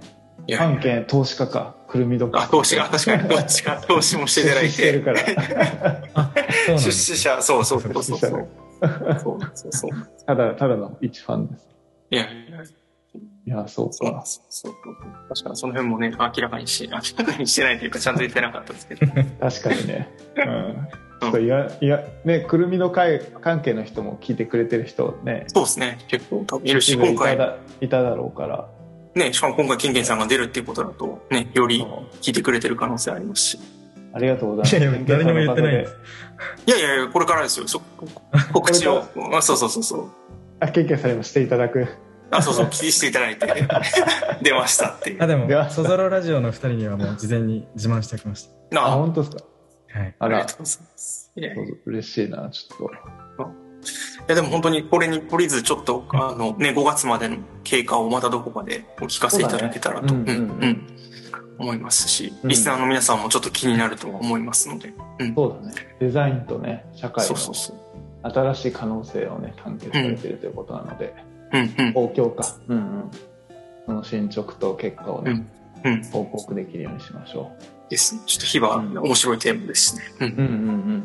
いやファン兼投資家か、くるみ堂か。あ、投資が、確かに、どっちか、投資もしていただいしてるて。から。出資者、そうそうそうそうそう。そうそうそう。ただ、ただの一ファンです。いやいや、いや、そうかそうなんで。すそうそう確かにその辺もね、明らかにし、明らかにしてないというか、ちゃんと言ってなかったですけど。確かにね。うん。ちょっといや、いや、ね、くるみの会関係の人も聞いてくれてる人ね、そうですね。結構多分いるし、い今回、ただいただろうから。ね、しかも今回、ケンケンさんが出るっていうことだと、ね、よりそう聞いてくれてる可能性ありますし。ありがとうございます。いやいや、誰にも言ってないです。いやいやいや、これからですよ。そ告知を。あそうそうそうそう。あ、経験されもしていただく。あ、そうそう、聞きしていただいて、出ましたっていう。あ、でもでは、ソゾロラジオの二人にはもう事前に自慢しておきましあ、あ本当ですか？た。はい。あらありがとう、ございます。いや嬉しいな、ちょっや、でも本当にこれに懲りず、ちょっと、あの、ね、5月までの経過をまたどこかでお聞かせいただけたらと、そうねうんうんうんんうん思いますし、うんリスナーの皆さんもちょっと気になるとは思いますので、うん。と。そうだね。デザインとね、社会の。新しい可能性をね、探検されているということなので、うんうん。公共か。うんうん。その進捗と結果をね、うんうん。報告できるようにしましょですね。ちょっと日はうん面白いテーマですしね。うんう。うんうん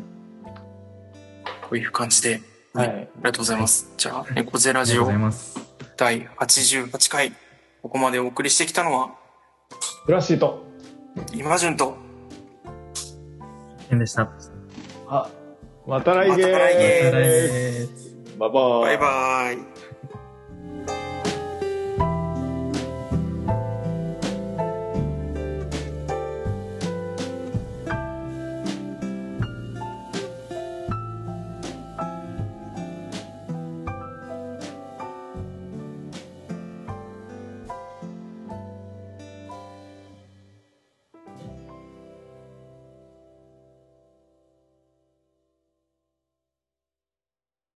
こういう感じで、うん。はありい。がとうございます。じゃあ、猫背ラジオ。第88回、ここまでお送りしてきたのは、ブラッシーと、今順と、変でした。あ、また来月また来月バイバイバイバイ。バイバイ。